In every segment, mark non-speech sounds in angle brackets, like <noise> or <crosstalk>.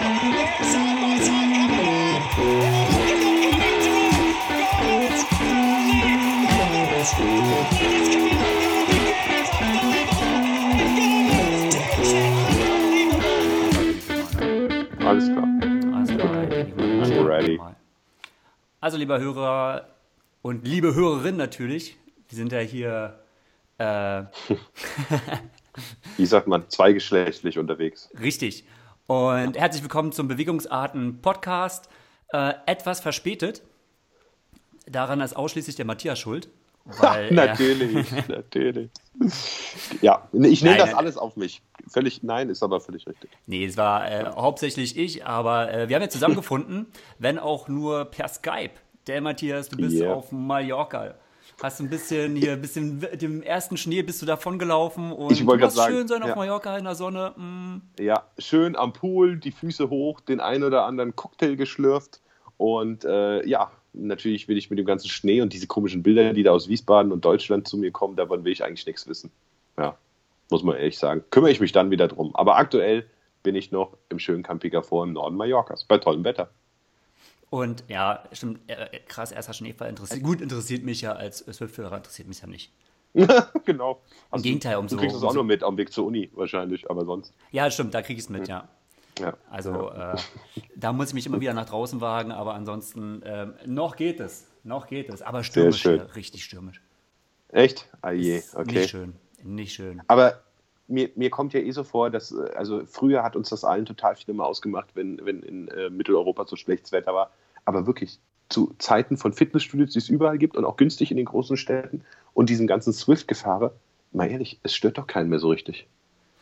Alles klar. Also, I'm ready. also, lieber Hörer und liebe Hörerin natürlich, wir sind ja hier äh, <laughs> Wie sagt man, zweigeschlechtlich unterwegs. richtig. Und herzlich willkommen zum Bewegungsarten-Podcast. Äh, etwas verspätet. Daran ist ausschließlich der Matthias schuld. Weil er, Natürlich, <laughs> natürlich. Ja, ich nehme Nein, das nein. alles auf mich. Völlig, nein, ist aber völlig richtig. nee, es war äh, hauptsächlich ich, aber äh, wir haben ja zusammengefunden, <laughs> wenn auch nur per Skype. Der Matthias, du bist Yeah. auf Mallorca. Hast ein bisschen hier, ein bisschen dem ersten Schnee bist du davon gelaufen und Ich grad sagen, schön sein auf ja. Mallorca in der Sonne. Mm. Ja, schön am Pool, die Füße hoch, den einen oder anderen Cocktail geschlürft und äh, ja, natürlich will ich mit dem ganzen Schnee und diese komischen Bilder, die da aus Wiesbaden und Deutschland zu mir kommen, davon will ich eigentlich nichts wissen. Ja, muss man ehrlich sagen. Kümmere ich mich dann wieder drum. Aber aktuell bin ich noch im schönen Campiger vor im Norden Mallorcas, bei tollem Wetter. Und ja, stimmt, äh, krass, erster Schneefall interessiert. Gut, interessiert mich ja als Swift-Hörer, interessiert mich ja nicht. <laughs> genau. Im Gegenteil, umso- Du kriegst es auch nur mit am Weg zur Uni wahrscheinlich, aber sonst. Ja, stimmt, da kriege ich es mit, ja. Ja. Also äh, da muss ich mich immer wieder nach draußen wagen, aber ansonsten ähm, noch geht es, noch geht es. Aber stürmisch, schön. hier, richtig stürmisch. Echt? Ah je, Ist okay. Nicht schön, nicht schön. Aber mir, mir kommt ja eh so vor, dass, äh, also früher hat uns das allen total viel immer ausgemacht, wenn, wenn in äh, Mitteleuropa so schlechtes Wetter war. Aber wirklich zu Zeiten von Fitnessstudios, die es überall gibt und auch günstig in den großen Städten und diesem ganzen Swift-Gefahre, mal ehrlich, es stört doch keinen mehr so richtig.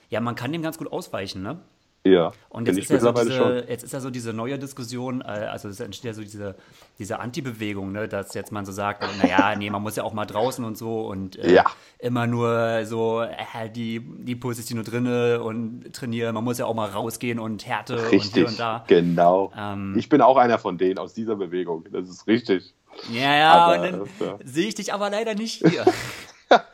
Ja, man kann dem ganz gut ausweichen, ne? Ja, Und jetzt ist, ja so diese, jetzt ist ja so diese neue Diskussion, äh, also es entsteht ja so diese, diese Anti-Bewegung, ne, dass jetzt man so sagt, naja, nee, man muss ja auch mal draußen und so und äh, Ja. immer nur so, äh, die, die Puls ist die nur drinne und trainieren, man muss ja auch mal rausgehen und Härte und Richtig, hier und da. genau. Ähm, ich bin auch einer von denen aus dieser Bewegung. Das ist richtig. Ja, ja, Aber, und dann äh, ja. sehe ich dich aber leider nicht hier. <laughs>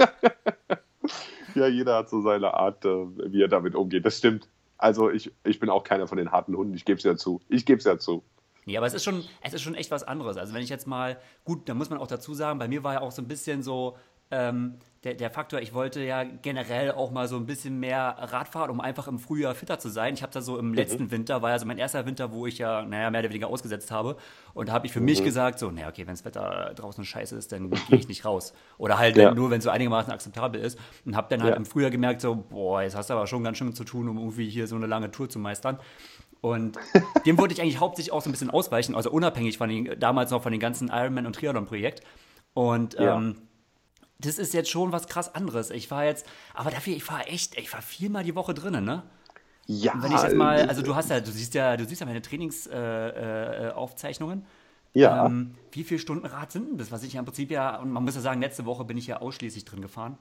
Ja, jeder hat so seine Art, äh, wie er damit umgeht. Das stimmt. Also ich, ich bin auch keiner von den harten Hunden. Ich gebe es ja zu. Ich gebe es ja zu. Nee, aber es ist schon, es ist schon echt was anderes. Also wenn ich jetzt mal, gut, da muss man auch dazu sagen, bei mir war ja auch so ein bisschen so ähm, der, der Faktor, ich wollte ja generell auch mal so ein bisschen mehr Rad fahren, um einfach im Frühjahr fitter zu sein. Ich habe da so im letzten Winter, war ja so mein erster Winter, wo ich ja, naja, mehr oder weniger ausgesetzt habe. Und da habe ich für mich gesagt, so, naja, okay, wenn das Wetter draußen scheiße ist, dann gehe ich nicht raus. Oder halt Ja. nur, wenn es so einigermaßen akzeptabel ist. Und habe dann halt Ja. im Frühjahr gemerkt, so, boah, jetzt hast du aber schon ganz schön zu tun, um irgendwie hier so eine lange Tour zu meistern. Und <laughs> dem wollte ich eigentlich hauptsächlich auch so ein bisschen ausweichen, also unabhängig von den, damals noch von den ganzen Ironman- und Triathlon-Projekt. Und Ja. ähm, das ist jetzt schon was krass anderes. Ich war jetzt, aber dafür, ich war echt, ich war viermal die Woche drinnen, ne? Ja, Und wenn ich jetzt mal, äh, also du hast ja, du siehst ja, du siehst ja meine Trainingsaufzeichnungen. Äh, äh, ja. Ähm, wie viele Stunden Rad sind denn das? Was ich ja im Prinzip ja, und man muss ja sagen, letzte Woche bin ich ja ausschließlich drin gefahren.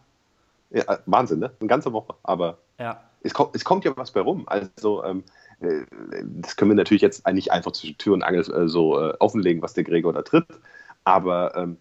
ja, äh, Wahnsinn, ne? Eine ganze Woche. Aber Ja. es kommt, es kommt ja was bei rum. Also, ähm, äh, das können wir natürlich jetzt eigentlich einfach zwischen Tür und Angel äh, so offenlegen, was der Gregor da tritt. Aber ähm,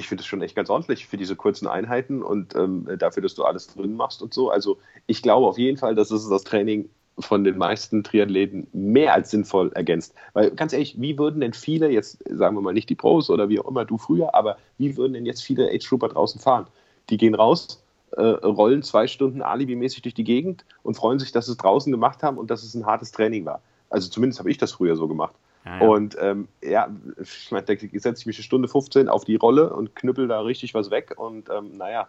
ich finde es schon echt ganz ordentlich für diese kurzen Einheiten und ähm, dafür, dass du alles drin machst und so. Also, ich glaube auf jeden Fall, dass es das Training von den meisten Triathleten mehr als sinnvoll ergänzt. Weil ganz ehrlich, wie würden denn viele, jetzt sagen wir mal nicht die Pros oder wie auch immer du früher, aber wie würden denn jetzt viele Age Trooper draußen fahren? Die gehen raus, äh, rollen zwei Stunden alibimäßig durch die Gegend und freuen sich, dass sie es draußen gemacht haben und dass es ein hartes Training war. Also zumindest habe ich das früher so gemacht. Ja, ja. Und ähm, ja, ich meine, da setze ich mich eine Stunde 15 auf die Rolle und knüppel da richtig was weg. Und ähm, naja,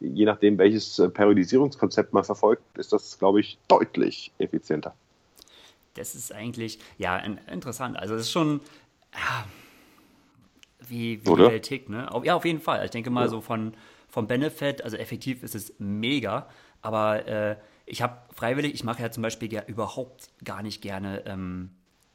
je nachdem, welches äh, Periodisierungskonzept man verfolgt, ist das, glaube ich, deutlich effizienter. Das ist eigentlich, ja, in, interessant. Also es ist schon, ja, wie, wie die Oder? Tickt, ne? Ja, auf jeden Fall. Ich denke mal so von, vom Benefit, also effektiv ist es mega, aber äh, ich habe freiwillig, ich mache ja zum Beispiel ja überhaupt gar nicht gerne ähm,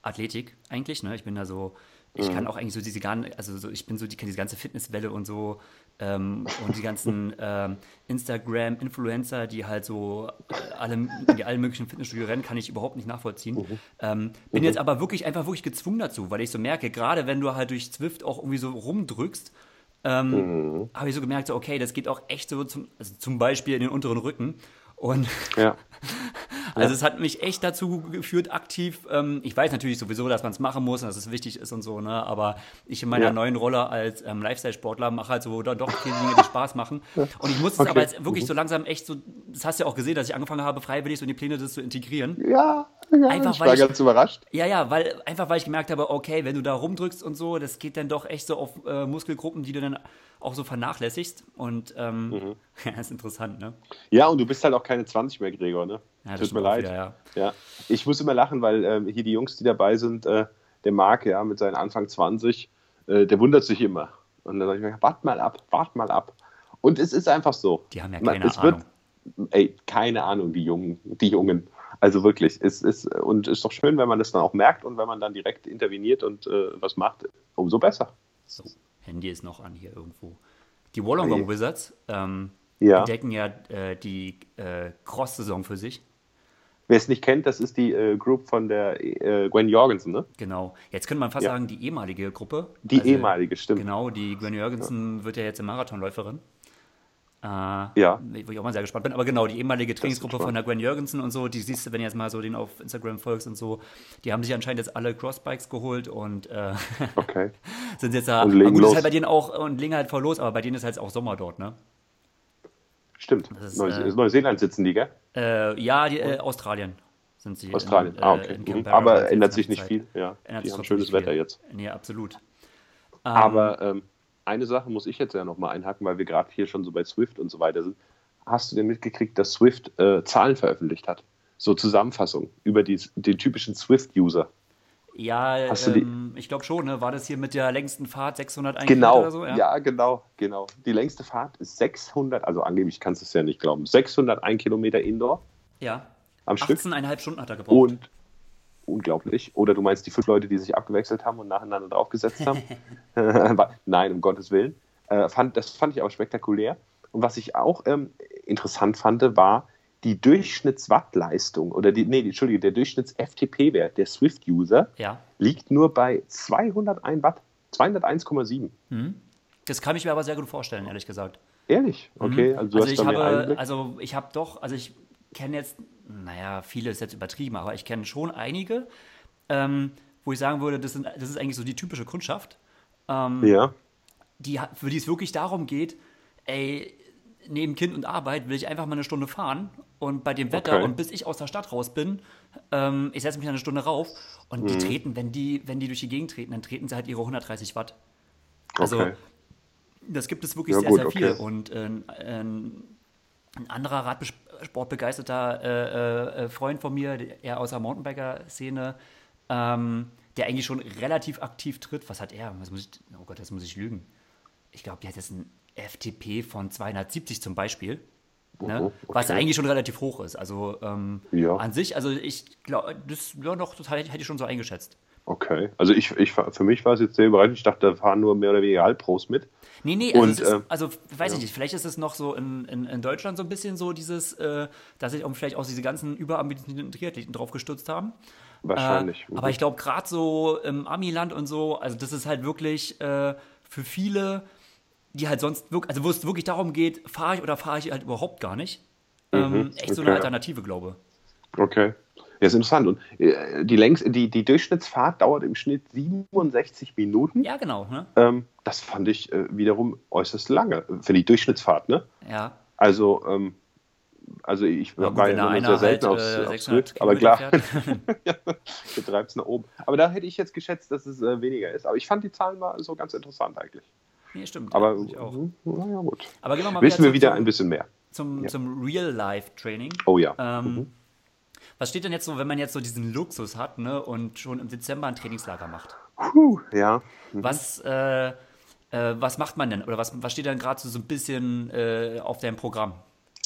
Athletik eigentlich, ne? Ich bin da so, ich kann auch eigentlich so diese gar, also so, ich bin so die, diese ganze Fitnesswelle und so ähm, und die ganzen <laughs> ähm, Instagram-Influencer, die halt so äh, alle, die allen möglichen Fitnessstudio rennen, kann ich überhaupt nicht nachvollziehen. Ähm, bin jetzt aber wirklich einfach wirklich gezwungen dazu, weil ich so merke, gerade wenn du halt durch Zwift auch irgendwie so rumdrückst, ähm, habe ich so gemerkt, so, okay, das geht auch echt so zum, also zum Beispiel in den unteren Rücken. Und Ja. <laughs> Also es hat mich echt dazu geführt, aktiv, ähm, ich weiß natürlich sowieso, dass man es machen muss und dass es wichtig ist und so, ne? aber ich in meiner ja. neuen Rolle als ähm, Lifestyle-Sportler mache halt so doch viele Dinge, die Spaß machen. Und ich muss es okay. aber jetzt wirklich mhm. so langsam echt so, das hast du ja auch gesehen, dass ich angefangen habe, freiwillig so in die Pläne das zu integrieren. Ja, ja einfach, ich war ich, ganz überrascht. Ja, ja, weil, einfach weil ich gemerkt habe, okay, wenn du da rumdrückst und so, das geht dann doch echt so auf äh, Muskelgruppen, die du dann auch so vernachlässigst. Und ähm, mhm. <laughs> ja, ist interessant, ne? Ja, und du bist halt auch keine 20 mehr, Gregor, ne? Ja, Tut mir leid. Wieder, ja. ja. Ich muss immer lachen, weil ähm, hier die Jungs, die dabei sind, äh, der Marc, ja, mit seinen Anfang 20, äh, der wundert sich immer. Und dann sage ich mir, wart mal ab, wart mal ab. Und es ist einfach so. Die haben ja keine es Ahnung. Wird, ey, keine Ahnung, die Jungen, die Jungen. Also wirklich, es ist und ist doch schön, wenn man das dann auch merkt und wenn man dann direkt interveniert und äh, was macht, umso besser. So. Handy ist noch an hier irgendwo. Die Wollongong okay. Wizards ähm, ja. entdecken ja äh, die äh, Cross-Saison für sich. Wer es nicht kennt, das ist die äh, Group von der äh, Gwen Jorgensen, ne? Genau. Jetzt könnte man fast ja. sagen, die ehemalige Gruppe. Die also, ehemalige, stimmt. Genau, die Gwen Jorgensen ja. wird ja jetzt eine Marathonläuferin. Äh, ja. Wo ich auch mal sehr gespannt bin. Aber genau, die ehemalige Trainingsgruppe von der Gwen Jürgensen und so, die siehst du, wenn du jetzt mal so den auf Instagram folgst und so, die haben sich anscheinend jetzt alle Crossbikes geholt und äh, <laughs> okay. sind jetzt da. Und legen gut, los. ist halt bei denen auch und legen halt voll los, aber bei denen ist halt auch Sommer dort, ne? Stimmt. Ist, Neu äh, Neuseeland sitzen die, gell? Äh, ja, die, äh, Australien sind sie. Australien, in, ah, okay. Mhm. Aber ändert sich nicht Zeit. viel, ja. Ändert die haben schönes Wetter jetzt. Nee, absolut. Aber ähm, eine Sache muss ich jetzt ja nochmal einhaken, weil wir gerade hier schon so bei Swift und so weiter sind. Hast du denn mitgekriegt, dass Swift äh, Zahlen veröffentlicht hat? So Zusammenfassung über die, den typischen Swift-User. Ja, ähm, ich glaube schon, ne? War das hier mit der längsten Fahrt 601 genau, oder so? Ja? ja, genau, genau. Die längste Fahrt ist 600, also angeblich kannst du es ja nicht glauben, 601 Kilometer Indoor. Ja. Am 18,5 Stück. Stunden hat er gebraucht. Und unglaublich. Oder du meinst die fünf Leute, die sich abgewechselt haben und nacheinander draufgesetzt haben? <laughs> <laughs> Nein, um Gottes Willen. Äh, fand, das fand ich aber spektakulär. Und was ich auch ähm, interessant fand, war die Durchschnittswattleistung oder die, nee, Entschuldige, der Durchschnitts-FTP-Wert der Swift-User ja. liegt nur bei 201 Watt, 201,7. Mhm. Das kann ich mir aber sehr gut vorstellen, ehrlich gesagt. Ehrlich? Okay, mhm. also, also ich habe, also ich habe doch, also ich kenne jetzt naja, viele ist jetzt übertrieben, aber ich kenne schon einige, ähm, wo ich sagen würde, das, sind, das, ist eigentlich so die typische Kundschaft. Ähm, ja. Die, für die es wirklich darum geht, ey, neben Kind und Arbeit will ich einfach mal eine Stunde fahren und bei dem Wetter okay. und bis ich aus der Stadt raus bin, ähm, ich setze mich eine Stunde rauf und mhm. die treten, wenn die, wenn die durch die Gegend treten, dann treten sie halt ihre 130 Watt. Also okay. das gibt es wirklich ja, sehr, gut, sehr viel. Okay. Und äh, äh, ein anderer Radsportbegeisterter äh, äh, Freund von mir, eher aus der Mountainbiker-Szene, ähm, der eigentlich schon relativ aktiv tritt. Was hat er? Was ich, oh Gott, das muss ich lügen. Ich glaube, der hat jetzt ein FTP von 270 zum Beispiel. Ne? Okay. Was eigentlich schon relativ hoch ist. Also ähm, ja. an sich, also ich glaube, das ja, noch total hätte ich schon so eingeschätzt. Okay, also ich, ich für mich war es jetzt sehr überraschend. Ich dachte, da fahren nur mehr oder weniger Halbpros mit. Nee, nee, also, und, ist, äh, also weiß ja. ich nicht, vielleicht ist es noch so in, in, in Deutschland so ein bisschen so dieses, äh, dass sich auch vielleicht auch diese ganzen überambitionierten Triathleten drauf gestürzt haben. Wahrscheinlich. Äh, aber ich glaube, gerade so im Amiland und so, also das ist halt wirklich äh, für viele, die halt sonst wirklich, also wo es wirklich darum geht, fahre ich oder fahre ich halt überhaupt gar nicht. Ähm, mhm, echt okay. so eine Alternative, glaube. Okay. Ja, ist interessant. Und äh, die, Längs die, die Durchschnittsfahrt dauert im Schnitt 67 Minuten. Ja, genau. Ne? Ähm, das fand ich äh, wiederum äußerst lange für die Durchschnittsfahrt. Ne? Ja. Also, ähm, also ich ja, gut, war ja sehr selten halt, aufs, äh, aufs Swift, aber klar, <laughs> <laughs> ja, du treibst nach oben. Aber da hätte ich jetzt geschätzt, dass es äh, weniger ist. Aber ich fand die Zahlen mal so ganz interessant eigentlich. Nee, stimmt. Aber ja, auch. naja, gut. Aber Wissen wir wieder ein bisschen mehr. Zum, zum Real-Life-Training. Oh ja. Ähm, mhm. Was steht denn jetzt so, wenn man jetzt so diesen Luxus hat ne, und schon im Dezember ein Trainingslager macht? Puh, ja. Mhm. Was, äh, äh, was macht man denn? Oder was, was steht dann gerade so, so ein bisschen äh, auf deinem Programm?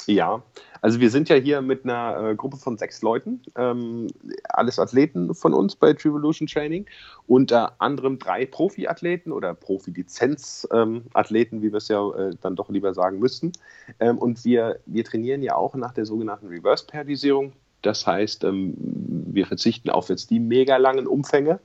Ja, also wir sind ja hier mit einer äh, Gruppe von sechs Leuten, ähm, alles Athleten von uns bei Trivolution Training, unter anderem drei Profi-Athleten oder Profi-Lizenz-Athleten, ähm, wie wir es ja äh, dann doch lieber sagen müssten. Ähm, und wir, wir trainieren ja auch nach der sogenannten Reverse-Periodisierung. Das heißt, ähm, wir verzichten auf jetzt die mega langen Umfänge,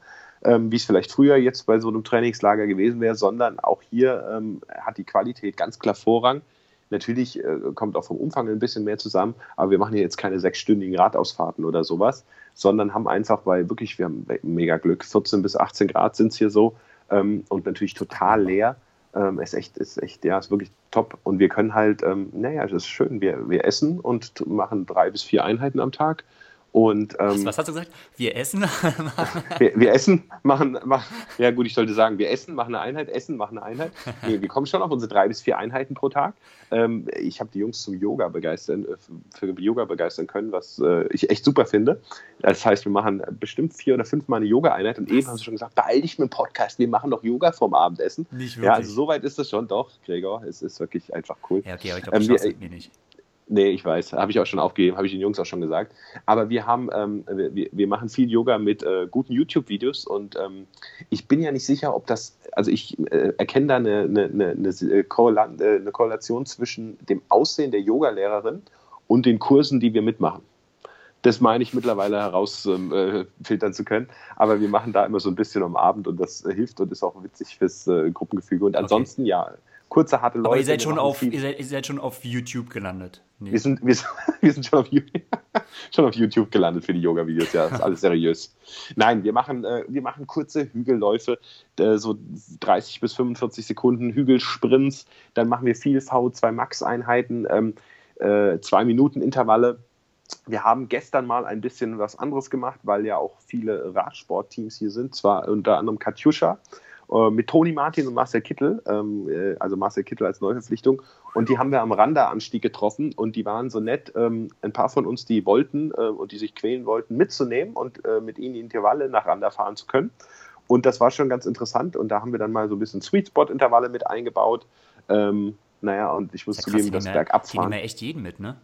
ähm, wie es vielleicht früher jetzt bei so einem Trainingslager gewesen wäre, sondern auch hier ähm, hat die Qualität ganz klar Vorrang. Natürlich äh, kommt auch vom Umfang ein bisschen mehr zusammen, aber wir machen hier jetzt keine sechsstündigen Radausfahrten oder sowas, sondern haben einfach, weil wirklich, wir haben mega Glück, 14 bis 18 Grad sind es hier so und natürlich total leer. Ähm, ist echt, ist echt, ja, ist wirklich top. Und wir können halt, ähm, naja, das ist schön. Wir, wir essen und machen drei bis vier Einheiten am Tag und, ähm, was, was, hast du gesagt? Wir essen? <laughs> wir, wir, essen, machen, machen, ja gut, ich sollte sagen, wir essen, machen eine Einheit, essen, machen eine Einheit. Nee, wir kommen schon auf unsere drei bis vier Einheiten pro Tag. Ähm, ich habe die Jungs zum Yoga begeistern, äh, für Yoga begeistern können, was äh, ich echt super finde. Das heißt, wir machen bestimmt vier oder fünf Mal eine Yoga-Einheit und was? eben haben sie schon gesagt, beeil dich mit dem Podcast, wir machen doch Yoga vorm Abendessen. Nicht wirklich. Ja, also soweit ist es schon, doch, Gregor, es ist wirklich einfach cool. Ja, okay, aber ich glaube, ähm, das mir nicht. Nee, ich weiß, habe ich auch schon aufgegeben, habe ich den Jungs auch schon gesagt. Aber wir haben, ähm, wir, wir machen viel Yoga mit äh, guten YouTube-Videos und ähm, ich bin ja nicht sicher, ob das, also ich äh, erkenne da eine, eine, eine, eine, äh, Korrelation zwischen dem Aussehen der Yogalehrerin und den Kursen, die wir mitmachen. Das meine ich mittlerweile herausfiltern ähm, äh, zu können. Aber wir machen da immer so ein bisschen am Abend und das äh, hilft und ist auch witzig fürs äh, Gruppengefüge. Und ansonsten, okay. ja, kurze, harte Leute. Aber ihr seid, schon auf, ihr seid, ihr seid schon auf YouTube gelandet. Nee. Wir, sind, wir, <laughs> wir sind schon auf, <laughs> schon auf YouTube gelandet für die Yoga-Videos, ja, das ist alles seriös. Nein, wir machen, äh, wir machen kurze Hügelläufe, äh, so 30 bis 45 Sekunden Hügelsprints, dann machen wir viel V2 Max-Einheiten, ähm, äh, zwei Minuten Intervalle. Wir haben gestern mal ein bisschen was anderes gemacht, weil ja auch viele Radsportteams hier sind, zwar unter anderem Katjuscha, mit Toni Martin und Marcel Kittel, ähm, äh, also Marcel Kittel als Neuverpflichtung. Und die haben wir am Randa-Anstieg getroffen und die waren so nett, ähm, ein paar von uns, die wollten äh, und die sich quälen wollten, mitzunehmen und äh, mit ihnen die Intervalle nach Randa fahren zu können. Und das war schon ganz interessant und da haben wir dann mal so ein bisschen Sweet Spot-Intervalle mit eingebaut. Ähm, naja, und ich muss ja zugeben, das Bergabfahren. Die nehmen ja echt jeden mit, ne?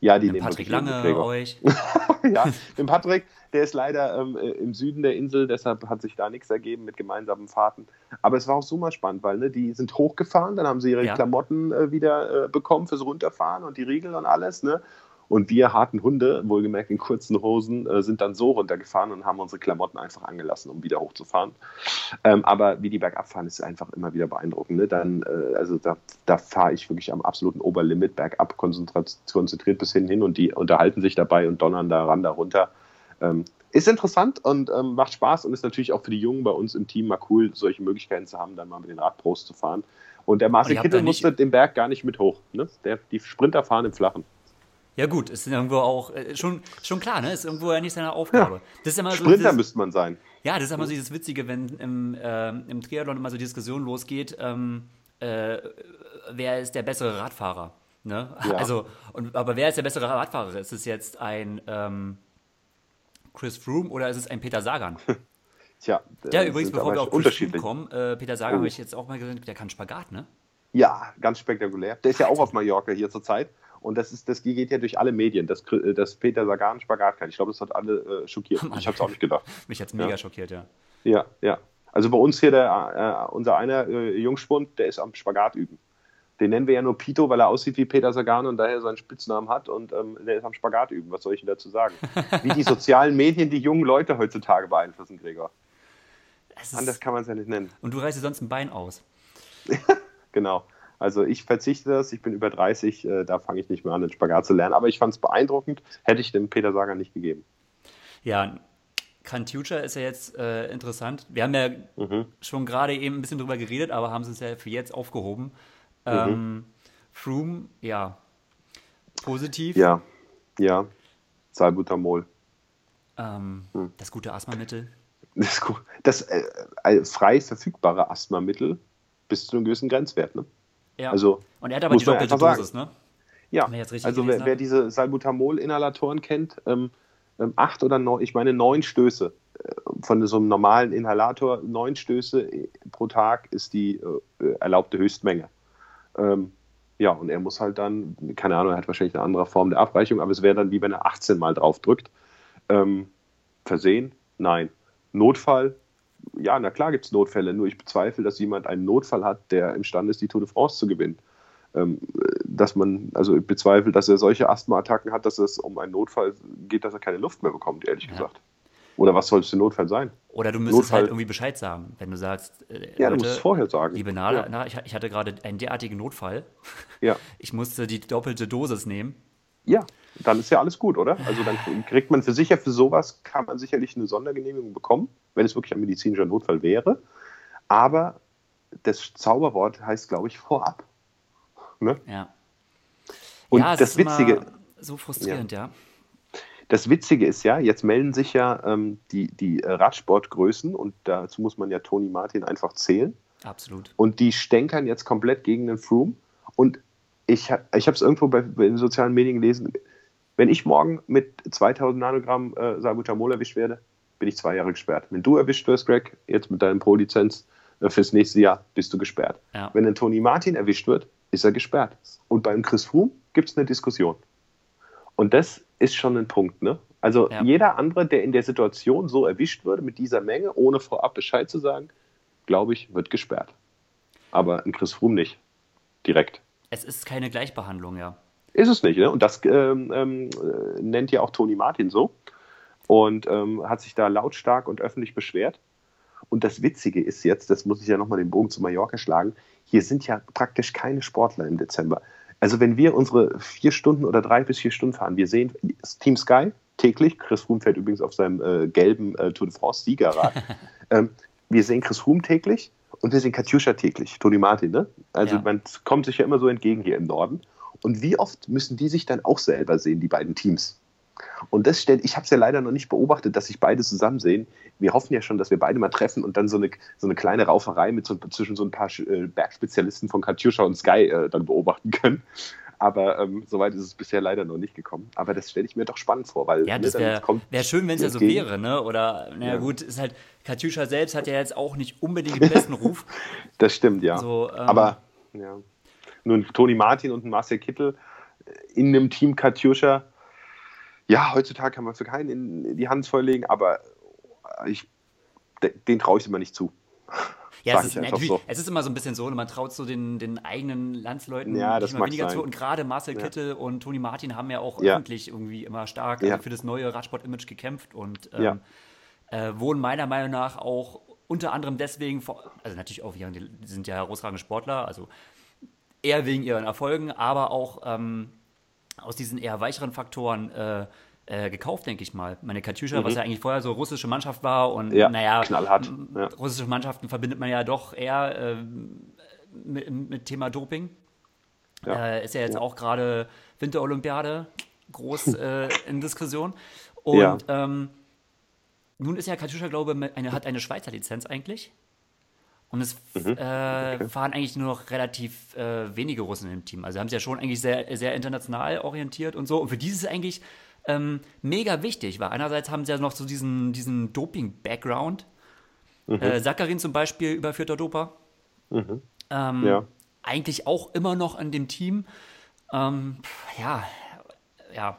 Ja, die nehmen Patrick Lange, euch. <laughs> ja, den Patrick, der ist leider ähm, äh, im Süden der Insel, deshalb hat sich da nichts ergeben mit gemeinsamen Fahrten. Aber es war auch super spannend, weil ne, die sind hochgefahren, dann haben sie ihre ja. Klamotten äh, wieder äh, bekommen fürs Runterfahren und die Riegel und alles. Ne? Und wir harten Hunde, wohlgemerkt in kurzen Hosen, äh, sind dann so runtergefahren und haben unsere Klamotten einfach angelassen, um wieder hochzufahren. Ähm, aber wie die bergab fahren, ist einfach immer wieder beeindruckend. Ne? Dann, äh, also da, da fahre ich wirklich am absoluten Oberlimit bergab, konzentriert bis hin hin und die unterhalten sich dabei und donnern da ran, da runter. Ähm, ist interessant und ähm, macht Spaß und ist natürlich auch für die Jungen bei uns im Team mal cool, solche Möglichkeiten zu haben, dann mal mit den Radpros zu fahren. Und der Marcel Kittel musste den Berg gar nicht mit hoch. Ne? Der, die Sprinter fahren im Flachen. Ja gut, ist irgendwo auch äh, schon, schon klar, ne? Ist irgendwo ja nicht seine Aufgabe. Ja. Das ist immer so Sprinter dieses, müsste man sein. Ja, das ist immer so dieses Witzige, wenn im, äh, im Triathlon immer so die Diskussion losgeht, ähm, äh, wer ist der bessere Radfahrer? Ne? Ja. Also, und, aber wer ist der bessere Radfahrer? Ist es jetzt ein ähm, Chris Froome oder ist es ein Peter Sagan? <laughs> Tja, ja, übrigens, bevor wir auf Chris Froome kommen, äh, Peter Sagan oh. habe ich jetzt auch mal gesehen, der kann Spagat, ne? Ja, ganz spektakulär. Der ist ja auch auf Mallorca hier zurzeit. Und das, ist, das geht ja durch alle Medien, dass, dass Peter Sagan Spagat kann. Ich glaube, das hat alle äh, schockiert. Ich habe es auch nicht gedacht. <laughs> Mich hat es mega ja. schockiert, ja. Ja, ja. Also bei uns hier, der, äh, unser einer äh, Jungspund, der ist am Spagat üben. Den nennen wir ja nur Pito, weil er aussieht wie Peter Sagan und daher seinen Spitznamen hat und ähm, der ist am Spagat üben. Was soll ich Ihnen dazu sagen? <laughs> wie die sozialen Medien die jungen Leute heutzutage beeinflussen, Gregor. Anders kann man es ja nicht nennen. Und du reißt dir sonst ein Bein aus. <laughs> genau. Also ich verzichte das, ich bin über 30, äh, da fange ich nicht mehr an, den Spagat zu lernen. Aber ich fand es beeindruckend, hätte ich dem Peter Sager nicht gegeben. Ja, Cantucha ist ja jetzt äh, interessant. Wir haben ja mhm. schon gerade eben ein bisschen drüber geredet, aber haben es ja für jetzt aufgehoben. Ähm, mhm. Froome, ja, positiv. Ja, ja, Salbutamol. Ähm, hm. Das gute Asthmamittel. Das, das äh, äh, frei verfügbare Asthmamittel bis zu einem gewissen Grenzwert, ne? Ja. Also, und er hat aber die doppelte Dosis, ne? Ja, also wer, wer, diese Salbutamol-Inhalatoren kennt, ähm, ähm, acht oder neun, ich meine neun Stöße äh, von so einem normalen Inhalator, neun Stöße äh, pro Tag ist die äh, erlaubte Höchstmenge. Ähm, ja, und er muss halt dann, keine Ahnung, er hat wahrscheinlich eine andere Form der Abweichung, aber es wäre dann wie wenn er 18 Mal drauf drückt. Ähm, versehen? Nein. Notfall? Ja, na klar gibt es Notfälle, nur ich bezweifle, dass jemand einen Notfall hat, der imstande ist, die Tour de France zu gewinnen. Ähm, dass man, also ich bezweifle, dass er solche Asthma-Attacken hat, dass es um einen Notfall geht, dass er keine Luft mehr bekommt, ehrlich ja. gesagt. Oder was soll es für Notfall sein? Oder du müsstest Notfall. halt irgendwie Bescheid sagen, wenn du sagst, äh, ja, Leute, du musst es vorher sagen. Liebe Nala, ja. na, ich, ich, hatte gerade einen derartigen Notfall. Ja. <laughs> Ich musste die doppelte Dosis nehmen. Ja, dann ist ja alles gut, oder? Also dann kriegt man für sicher, für sowas kann man sicherlich eine Sondergenehmigung bekommen, wenn es wirklich ein medizinischer Notfall wäre. Aber das Zauberwort heißt, glaube ich, vorab. Ne? Ja. Und ja, das Witzige. So frustrierend, ja. ja. Das Witzige ist ja, jetzt melden sich ja ähm, die, die Radsportgrößen und dazu muss man ja Toni Martin einfach zählen. Absolut. Und die stänkern jetzt komplett gegen den Froome. Und ich, ich habe es irgendwo bei, bei, den sozialen Medien gelesen. Wenn ich morgen mit 2000 Nanogramm äh, Salbutamol erwischt werde, bin ich zwei Jahre gesperrt. Wenn du erwischt wirst, Greg, jetzt mit deinem Pro-Lizenz äh, fürs nächste Jahr, bist du gesperrt. Ja. Wenn ein Toni Martin erwischt wird, ist er gesperrt. Und beim Chris Froome gibt es eine Diskussion. Und das ist schon ein Punkt, ne? Also ja. jeder andere, der in der Situation so erwischt würde, mit dieser Menge, ohne vorab Bescheid zu sagen, glaube ich, wird gesperrt. Aber ein Chris Froome nicht. Direkt. Es ist keine Gleichbehandlung, ja. Ist es nicht, ne? Und das ähm, ähm, nennt ja auch Toni Martin so. Und ähm, hat sich da lautstark und öffentlich beschwert. Und das Witzige ist jetzt, das muss ich ja nochmal den Bogen zu Mallorca schlagen, hier sind ja praktisch keine Sportler im Dezember. Also wenn wir unsere vier Stunden oder drei bis vier Stunden fahren, wir sehen Team Sky täglich, Chris Froome fährt übrigens auf seinem äh, gelben äh, Tour de France Siegerrad. <laughs> ähm, wir sehen Chris Froome täglich und wir sehen Katjuscha täglich, Toni Martin. Ne? Also ja. man kommt sich ja immer so entgegen hier im Norden. Und wie oft müssen die sich dann auch selber sehen, die beiden Teams? Und das stellt, ich habe es ja leider noch nicht beobachtet, dass sich beide zusammen sehen. Wir hoffen ja schon, dass wir beide mal treffen und dann so eine, so eine kleine Rauferei mit so, zwischen so ein paar äh, Bergspezialisten von Katjuscha und Sky äh, dann beobachten können. Aber ähm, soweit ist es bisher leider noch nicht gekommen. Aber das stelle ich mir doch spannend vor, weil ja, das wäre wär schön, wenn es ja so wäre, ne? Oder naja ja. gut, ist halt Katjuscha selbst hat ja jetzt auch nicht unbedingt den besten Ruf. <laughs> das stimmt, ja. So, ähm, Aber ja. Nun Toni Martin und Marcel Kittel in einem Team Katjuscha ja, heutzutage kann man für keinen in die Hand vorlegen, aber ich, den traue ich immer nicht zu. Ja, es ist, natürlich, so. es ist immer so ein bisschen so, man traut so den, den eigenen Landsleuten ja, das immer weniger sein. zu. Und gerade Marcel ja. Kittel und Toni Martin haben ja auch ja. öffentlich irgendwie immer stark also für das neue Radsport-Image gekämpft und ähm, äh, wurden meiner Meinung nach auch unter anderem deswegen, also natürlich auch, die sind ja herausragende Sportler, also eher wegen ihren Erfolgen, aber auch ähm, aus diesen eher weicheren Faktoren äh, äh, gekauft, denke ich mal. Meine Katjuscha, mhm. was ja eigentlich vorher so russische Mannschaft war und ja, naja, knallhart. Ja. russische Mannschaften verbindet man ja doch eher äh, mit, mit, Thema Doping. Ja. Äh, ist ja jetzt auch gerade Winterolympiade groß <laughs> äh, in Diskussion. Und ähm, nun ist ja Katjuscha, glaube ich, eine, hat eine Schweizer Lizenz eigentlich. Und es mhm. äh, okay. fahren eigentlich nur noch relativ äh, wenige Russen im Team. Also haben sie ja schon eigentlich sehr, sehr international orientiert und so. Und für die ist es eigentlich ähm, mega wichtig, weil einerseits haben sie ja noch so diesen, diesen Doping-Background. Mhm. Äh, Sakarin zum Beispiel, überführter Doper. Mhm. Ähm, ja. Eigentlich auch immer noch in dem Team. Ähm, ja, ja.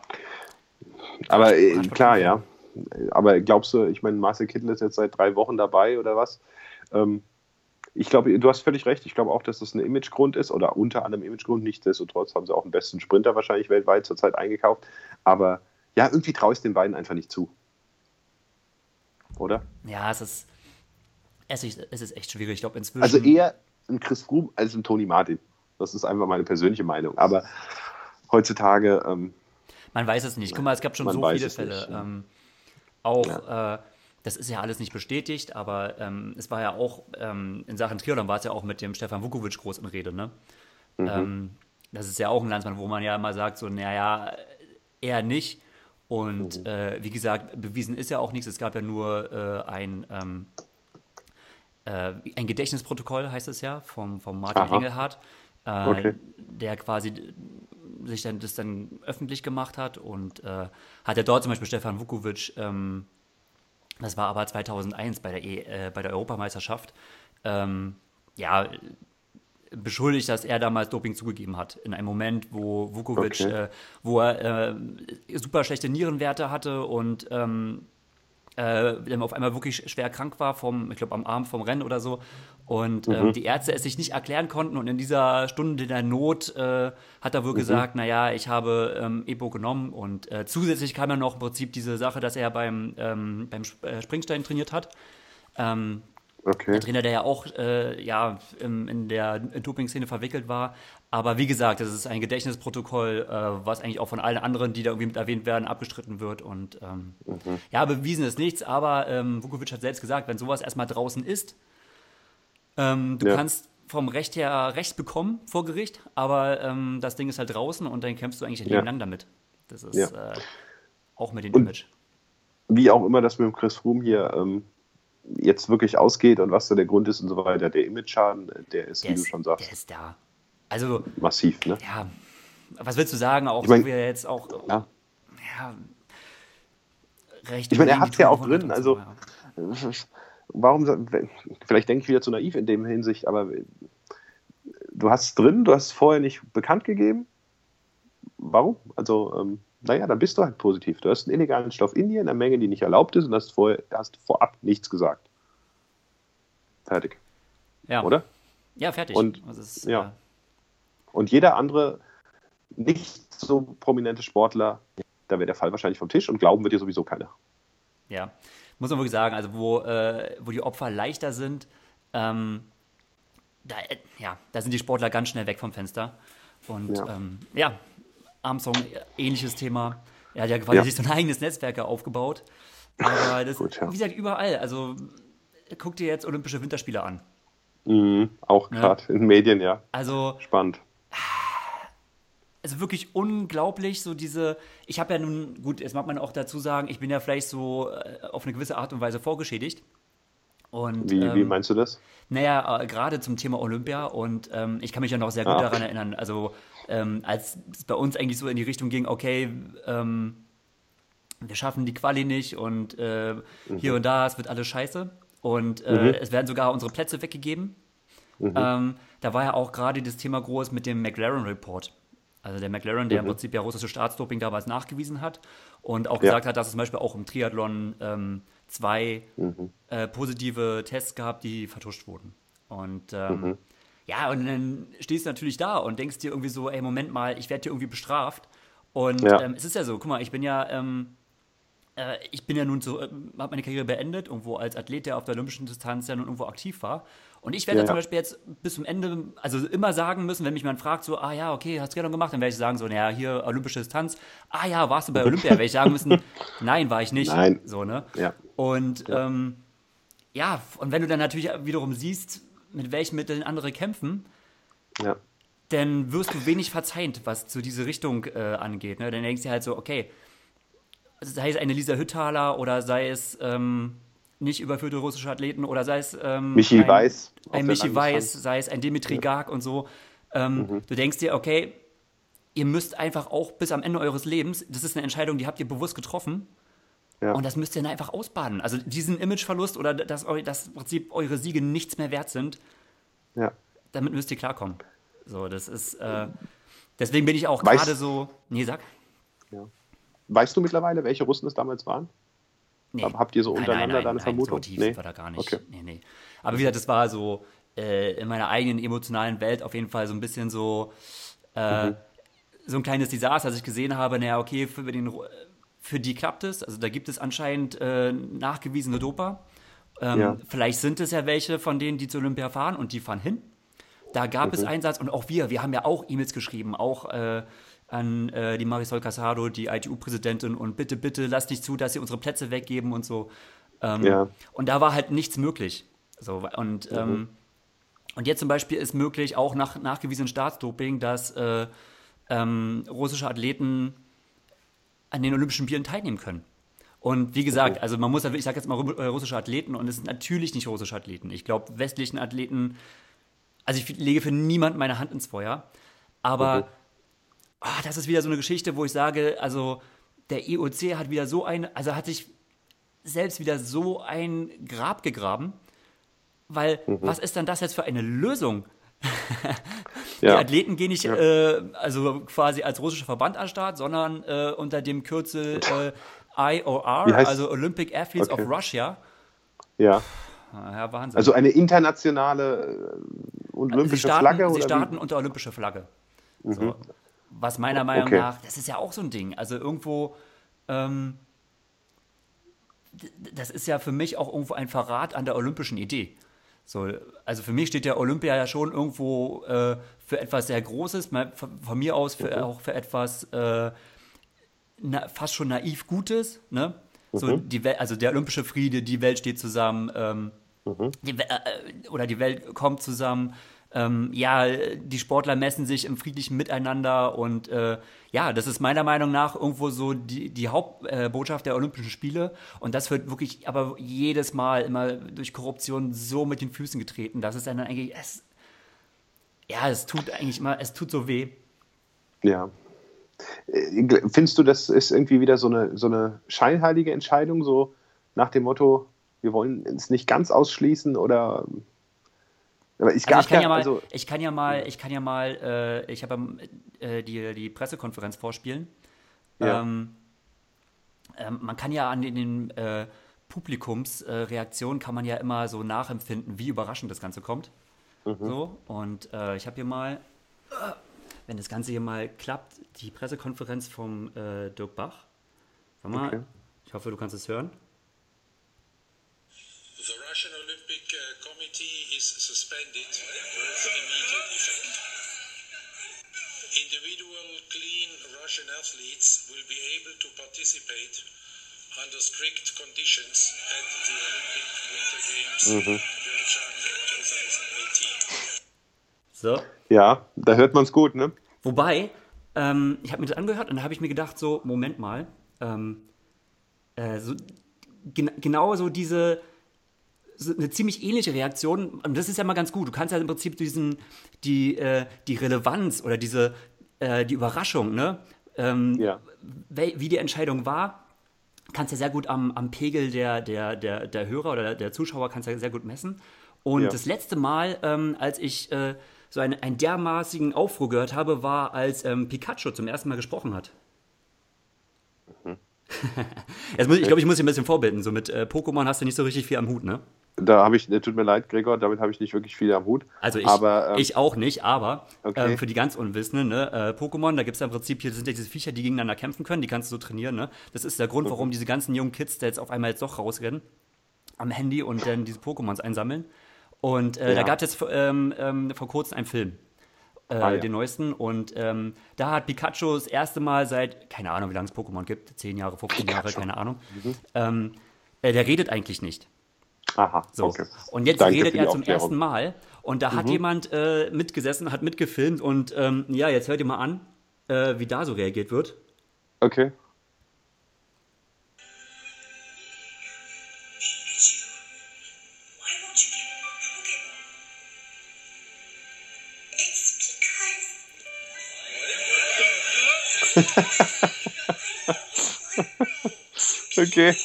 Aber äh, klar, ja. Aber glaubst du, ich meine, Marcel Kittel ist jetzt seit drei Wochen dabei oder was? Ähm, ich glaube, du hast völlig recht. Ich glaube auch, dass das ein Imagegrund ist oder unter anderem Imagegrund. Nichtsdestotrotz haben sie auch den besten Sprinter wahrscheinlich weltweit zurzeit eingekauft. Aber ja, irgendwie traue ich es den beiden einfach nicht zu. Oder? Ja, es ist, es ist, es ist echt schwierig. Ich glaube, inzwischen. Also eher ein Chris Froome als ein Tony Martin. Das ist einfach meine persönliche Meinung. Aber heutzutage. Ähm, man weiß es nicht. Guck mal, es gab schon so viele Fälle. Ähm, auch. Ja. Äh, das ist ja alles nicht bestätigt, aber ähm, es war ja auch ähm, in Sachen Triathlon war es ja auch mit dem Stefan Vukovic groß in Rede, ne? Mhm. Ähm, das ist ja auch ein Landsmann, wo man ja immer sagt, so, naja, eher nicht. Und mhm. äh, wie gesagt, bewiesen ist ja auch nichts. Es gab ja nur äh, ein, ähm, äh, ein Gedächtnisprotokoll, heißt es ja, vom, vom Martin Aha. Engelhardt, äh, okay. der quasi sich dann das dann öffentlich gemacht hat und äh, hat ja dort zum Beispiel Stefan Vukovic ähm, das war aber 2001 bei der, e, äh, bei der Europameisterschaft. Ähm, ja, beschuldigt, dass er damals Doping zugegeben hat. In einem Moment, wo Vukovic, okay. äh, wo er äh, super schlechte Nierenwerte hatte und ähm, äh, auf einmal wirklich schwer krank war, vom, ich glaube, am Arm vom Rennen oder so. Und ähm, mhm. die Ärzte es sich nicht erklären konnten. Und in dieser Stunde der Not äh, hat er wohl mhm. gesagt, naja, ich habe ähm, Epo genommen. Und äh, zusätzlich kam ja noch im Prinzip diese Sache, dass er beim, ähm, beim äh, Springstein trainiert hat. Ähm, Okay. der Trainer, der ja auch äh, ja, in der Doping-Szene verwickelt war. Aber wie gesagt, das ist ein Gedächtnisprotokoll, äh, was eigentlich auch von allen anderen, die da irgendwie mit erwähnt werden, abgestritten wird. Und ähm, ja, bewiesen ist nichts, aber ähm, Vukovic hat selbst gesagt, wenn sowas erstmal draußen ist, ähm, du Ja. kannst vom Recht her Recht bekommen vor Gericht, aber ähm, das Ding ist halt draußen und dann kämpfst du eigentlich ein Ja. Leben lang damit. Das ist Ja. äh, auch mit dem Und- Image. Wie auch immer das mit dem Chris Froome hier ähm, jetzt wirklich ausgeht und was da der Grund ist und so weiter, der Image-Schaden, äh, der ist, Der wie du ist, schon der sagst, ist da. Also, massiv. Ne? ja, was willst du sagen? Auch Ich mein- so wie er jetzt auch Ja. ja, recht. Ich meine, er hat die ja auch drin, also ja. warum, vielleicht denke ich wieder zu naiv in dem Hinsicht, aber du hast es drin, du hast es vorher nicht bekannt gegeben. Warum? Also, ähm, naja, dann bist du halt positiv. Du hast einen illegalen Stoff in dir in einer Menge, die nicht erlaubt ist und hast, vorher, hast vorab nichts gesagt. Fertig, ja. oder? Ja, fertig. Und- das ist, ja. Und jeder andere nicht so prominente Sportler, da wäre der Fall wahrscheinlich vom Tisch und glauben wird dir sowieso keiner. Ja, muss man wirklich sagen, also wo, äh, wo die Opfer leichter sind, ähm, da, äh, ja, da sind die Sportler ganz schnell weg vom Fenster. Und Ja. ähm, ja Armstrong, äh, ähnliches Thema. Er hat ja quasi Ja. sich so ein eigenes Netzwerk aufgebaut. Aber <laughs> das, Gut, ja. wie gesagt, überall. Also guck dir jetzt Olympische Winterspiele an. Mhm, auch Ja. gerade in Medien, ja. Also Spannend. Also wirklich unglaublich, so diese, ich habe ja nun, gut, jetzt mag man auch dazu sagen, ich bin ja vielleicht so äh, auf eine gewisse Art und Weise vorgeschädigt. Und, Wie, wie ähm, meinst du das? Naja, äh, gerade zum Thema Olympia und ähm, ich kann mich ja noch sehr gut Ah. daran erinnern, also ähm, als es bei uns eigentlich so in die Richtung ging, okay, ähm, wir schaffen die Quali nicht und äh, hier und da, es wird alles scheiße und äh, es werden sogar unsere Plätze weggegeben. Ähm, da war ja auch gerade das Thema groß mit dem McLaren Report. Also der McLaren, der im Prinzip ja russische Staatsdoping damals nachgewiesen hat und auch Ja. gesagt hat, dass es zum Beispiel auch im Triathlon ähm, zwei äh, positive Tests gab, die vertuscht wurden. Und ähm, ja, und dann stehst du natürlich da und denkst dir irgendwie so, ey, Moment mal, ich werde hier irgendwie bestraft. Und Ja. ähm, es ist ja so, guck mal, ich bin ja, ähm, äh, ich bin ja nun so, äh, habe meine Karriere beendet, irgendwo als Athlet, der auf der olympischen Distanz ja nun irgendwo aktiv war. Und ich werde Ja. zum Beispiel jetzt bis zum Ende, also immer sagen müssen, wenn mich jemand fragt, so, ah ja, okay, hast du gerne gemacht, dann werde ich sagen, so, naja, hier olympische Distanz, ah ja, warst du bei Olympia, werde ich sagen müssen, <laughs> nein, war ich nicht. Nein. So, ne? Ja. Und ähm, ja, und wenn du dann natürlich wiederum siehst, mit welchen Mitteln andere kämpfen, Ja. dann wirst du wenig verzeihend, was zu diese Richtung äh, angeht. Ne? Dann denkst du halt so, okay, sei es eine Lisa Hüttaler oder sei es ähm, nicht überführte russische Athleten oder sei es ähm, Michi ein, Weiß. ein Michi. Weiß, sei es ein Dimitri Garg und so. Ähm, Du denkst dir, okay, ihr müsst einfach auch bis am Ende eures Lebens, das ist eine Entscheidung, die habt ihr bewusst getroffen, Ja. und das müsst ihr dann einfach ausbaden. Also diesen Imageverlust oder dass, dass im Prinzip eure Siege nichts mehr wert sind, Ja. damit müsst ihr klarkommen. So, das ist, äh, deswegen bin ich auch gerade so, nee, sag. Weißt du mittlerweile, welche Russen es damals waren? Nee. Habt ihr so untereinander nein, nein, nein, Vermutung? So tief Nee? wir da gar nicht. Okay. Nee, nee. Aber wie gesagt, das war so äh, in meiner eigenen emotionalen Welt auf jeden Fall so ein bisschen so, äh, Mhm. so ein kleines Desaster, als ich gesehen habe, naja, okay, für, den, für die klappt es. Also da gibt es anscheinend äh, nachgewiesene Doper. Ähm, Ja. Vielleicht sind es ja welche von denen, die zu Olympia fahren und die fahren hin. Da gab Mhm. es Einsatz und auch wir, wir haben ja auch E-Mails geschrieben, auch äh, an äh, die Marisol Casado, die ITU-Präsidentin und bitte, bitte lasst nicht zu, dass sie unsere Plätze weggeben und so. Ähm, Ja. Und da war halt nichts möglich. So, und, ähm, und jetzt zum Beispiel ist möglich, auch nach nachgewiesenen Staatsdoping, dass äh, ähm, russische Athleten an den Olympischen Spielen teilnehmen können. Und wie gesagt, also man muss ich sage jetzt mal äh, russische Athleten und es sind natürlich nicht russische Athleten. Ich glaube, westlichen Athleten, also ich lege für niemanden meine Hand ins Feuer, aber Mhm. Ah, das ist wieder so eine Geschichte, wo ich sage, also der IOC hat wieder so ein, also hat sich selbst wieder so ein Grab gegraben, weil Mhm. was ist dann das jetzt für eine Lösung? <laughs> Die Ja. Athleten gehen nicht äh, also quasi als russischer Verband an den Start, sondern äh, unter dem Kürzel äh, IOR, also Olympic Athletes Okay. of Russia. Ja. Ja, Wahnsinn. Also eine internationale äh, und Also olympische starten, Flagge? sie oder wie? Mhm. starten unter olympische Flagge. So. Was meiner Meinung Okay. nach, das ist ja auch so ein Ding. Also irgendwo, ähm, das ist ja für mich auch irgendwo ein Verrat an der olympischen Idee. So, also für mich steht der Olympia ja schon irgendwo äh, für etwas sehr Großes, von, von mir aus für, mhm. auch für etwas äh, na, fast schon naiv Gutes. Ne? Mhm. So die Welt, also der olympische Friede, die Welt steht zusammen, ähm, mhm. die, äh, oder die Welt kommt zusammen ähm, ja, die Sportler messen sich im friedlichen Miteinander und äh, ja, das ist meiner Meinung nach irgendwo so die, die Hauptbotschaft der Olympischen Spiele und das wird wirklich aber jedes Mal immer durch Korruption so mit den Füßen getreten, dass es dann eigentlich, es, ja, es tut eigentlich immer, es tut so weh. Ja. Äh, findest du, das ist irgendwie wieder so eine, so eine scheinheilige Entscheidung, so nach dem Motto, wir wollen es nicht ganz ausschließen oder aber ich, also ich, kann ja mal, also, ich kann ja mal, ich kann ja mal, äh, ich habe äh, die, die Pressekonferenz vorspielen. Ja. Ähm, ähm, man kann ja an den, den äh, Publikumsreaktionen kann man ja immer so nachempfinden, wie überraschend das Ganze kommt. Mhm. So, und äh, ich habe hier mal, wenn das Ganze hier mal klappt, die Pressekonferenz vom äh, Dirk Bach. Sag mal, okay. ich hoffe, du kannst es hören. The Russian is suspended with immediate effect. Individual clean Russian athletes will be able to participate under strict conditions at the Olympic Winter Games mhm. Pyeongchang 2018. So. Ja, da hört man es gut, ne? Wobei, ähm, ich habe mir das angehört und da habe ich mir gedacht, so, Moment mal, ähm, äh, so, gen genau so diese eine ziemlich ähnliche Reaktion. Und das ist ja mal ganz gut. Du kannst ja im Prinzip diesen, die, äh, die Relevanz oder diese, äh, die Überraschung, ne? Ähm, ja. wie die Entscheidung war, kannst ja sehr gut am, am Pegel der, der, der, der Hörer oder der Zuschauer kannst ja sehr gut messen. Und ja. das letzte Mal, ähm, als ich äh, so einen, einen dermaßigen Aufruhr gehört habe, war, als ähm, Pikachu zum ersten Mal gesprochen hat. Mhm. <laughs> muss, ich glaube, ich muss dich ein bisschen vorbilden. So mit äh, Pokémon hast du nicht so richtig viel am Hut, ne? Da habe ich, tut mir leid, Gregor, damit habe ich nicht wirklich viel am Hut. Also ich, aber, ähm, ich auch nicht, aber okay. ähm, für die ganz Unwissenden, ne, äh, Pokémon, da gibt es ja im Prinzip, hier sind ja diese Viecher, die gegeneinander kämpfen können, die kannst du so trainieren, ne? Das ist der Grund, mhm. warum diese ganzen jungen Kids da jetzt auf einmal jetzt doch rausrennen am Handy und dann diese Pokémons einsammeln. Und äh, ja. da gab es jetzt ähm, ähm, vor kurzem einen Film, äh, ah, ja. den neuesten. Und ähm, da hat Pikachu das erste Mal seit, keine Ahnung, wie lange es Pokémon gibt, 10 Jahre, 15 Pikachu. Jahre, keine Ahnung. Mhm. Ähm, äh, der redet eigentlich nicht. Aha, so. okay. Und jetzt Danke redet er zum ersten Mal und da mhm. hat jemand äh, mitgesessen, hat mitgefilmt und ähm, ja, jetzt hört ihr mal an, äh, wie da so reagiert wird. Okay. <laughs> okay.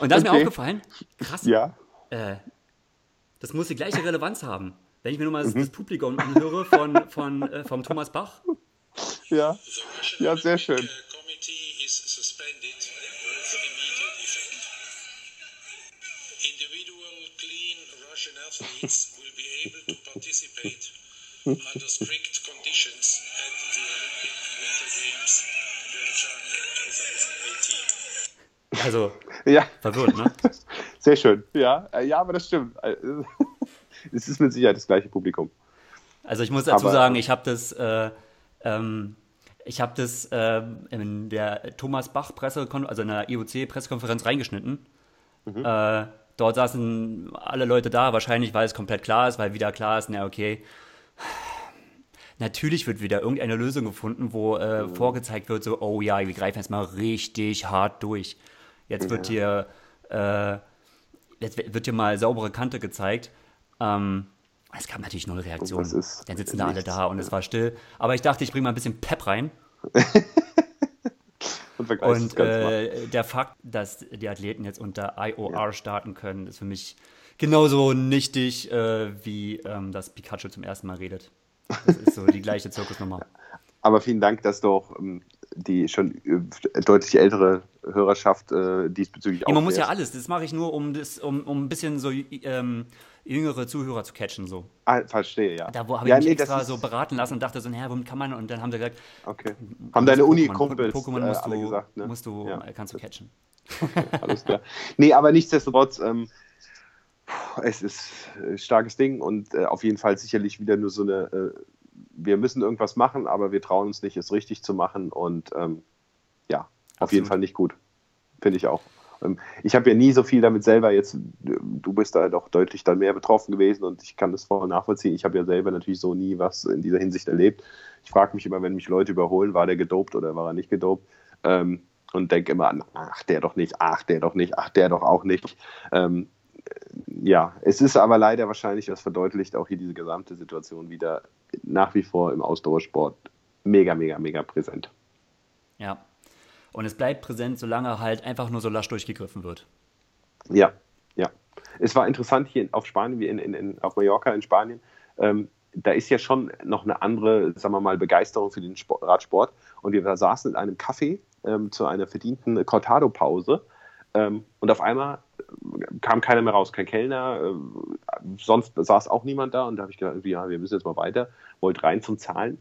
Und da ist okay. mir aufgefallen, krass, ja. Äh, das muss die gleiche Relevanz haben. Wenn ich mir nur mal mhm. das Publikum anhöre von, von, äh, vom Thomas Bach. Ja, ja, sehr schön. athletes will be able to participate under strict conditions at the Olympic Winter Games Pyeongchang 2018. Also, ja. verwirrt, ne? <laughs> Sehr schön, ja. Äh, ja, aber das stimmt. Äh, <laughs> es ist mit Sicherheit das gleiche Publikum. Also ich muss dazu aber, sagen, ich habe das, äh, ähm, ich habe das äh, in der Thomas Bach Pressekonferenz, also in der IOC Pressekonferenz reingeschnitten. Mhm. Äh, dort saßen alle Leute da, wahrscheinlich, weil es komplett klar ist, weil wieder klar ist, na okay, <sighs> natürlich wird wieder irgendeine Lösung gefunden, wo äh, mhm. vorgezeigt wird, so, oh ja, wir greifen jetzt mal richtig hart durch. Jetzt wird ja. hier, äh, jetzt wird hier mal saubere Kante gezeigt. Ähm, es gab natürlich null Reaktion. Dann sitzen da alle da und es war still. Aber ich dachte, ich bringe mal ein bisschen Pep rein. <laughs> und, und äh, der Fakt, dass die Athleten jetzt unter IOR ja. starten können, ist für mich genauso nichtig, äh, wie ähm, dass Pikachu zum ersten Mal redet. Das ist so die gleiche <laughs> Zirkusnummer. Aber vielen Dank, dass du auch ähm, die schon äh, deutlich ältere Hörerschaft äh, diesbezüglich auch. Man muss ja alles, das mache ich nur, um, das, um, um ein bisschen so ähm, jüngere Zuhörer zu catchen. So. Ah, verstehe, ja. Da habe ich ja, mich nee, extra so beraten lassen und dachte so, naja, womit kann man? Und dann haben sie gesagt, okay. Haben deine Uni-Kumpels Pokémon musst, äh, du, gesagt, ne? musst du, ja. kannst du catchen. Okay, alles klar. nee, aber nichtsdestotrotz, ähm, es ist ein starkes Ding und äh, auf jeden Fall sicherlich wieder nur so eine, äh, wir müssen irgendwas machen, aber wir trauen uns nicht, es richtig zu machen und ähm, ja, auf Absolut. jeden Fall nicht gut. Finde ich auch. Ähm, ich habe ja nie so viel damit selber jetzt, du bist da doch deutlich dann mehr betroffen gewesen und ich kann das voll nachvollziehen. Ich habe ja selber natürlich so nie was in dieser Hinsicht erlebt. Ich frage mich immer, wenn mich Leute überholen, war der gedopt oder war er nicht gedopt? Ähm, und denke immer an, ach, der doch nicht, ach, der doch nicht, ach, der doch auch nicht. Ähm, ja, es ist aber leider wahrscheinlich, das verdeutlicht auch hier diese gesamte Situation wieder nach wie vor im Ausdauersport mega, mega, mega präsent. Ja. Und es bleibt präsent, solange halt einfach nur so lasch durchgegriffen wird. Ja, ja. Es war interessant hier auf Spanien, wie in, in, in auf Mallorca in Spanien. Ähm, da ist ja schon noch eine andere, sagen wir mal, Begeisterung für den Sport, Radsport. Und wir saßen in einem Café ähm, zu einer verdienten Cortado-Pause. Ähm, und auf einmal kam keiner mehr raus, kein Kellner, äh, sonst saß auch niemand da und da habe ich gedacht, ja, wir müssen jetzt mal weiter, wollte rein zum Zahlen.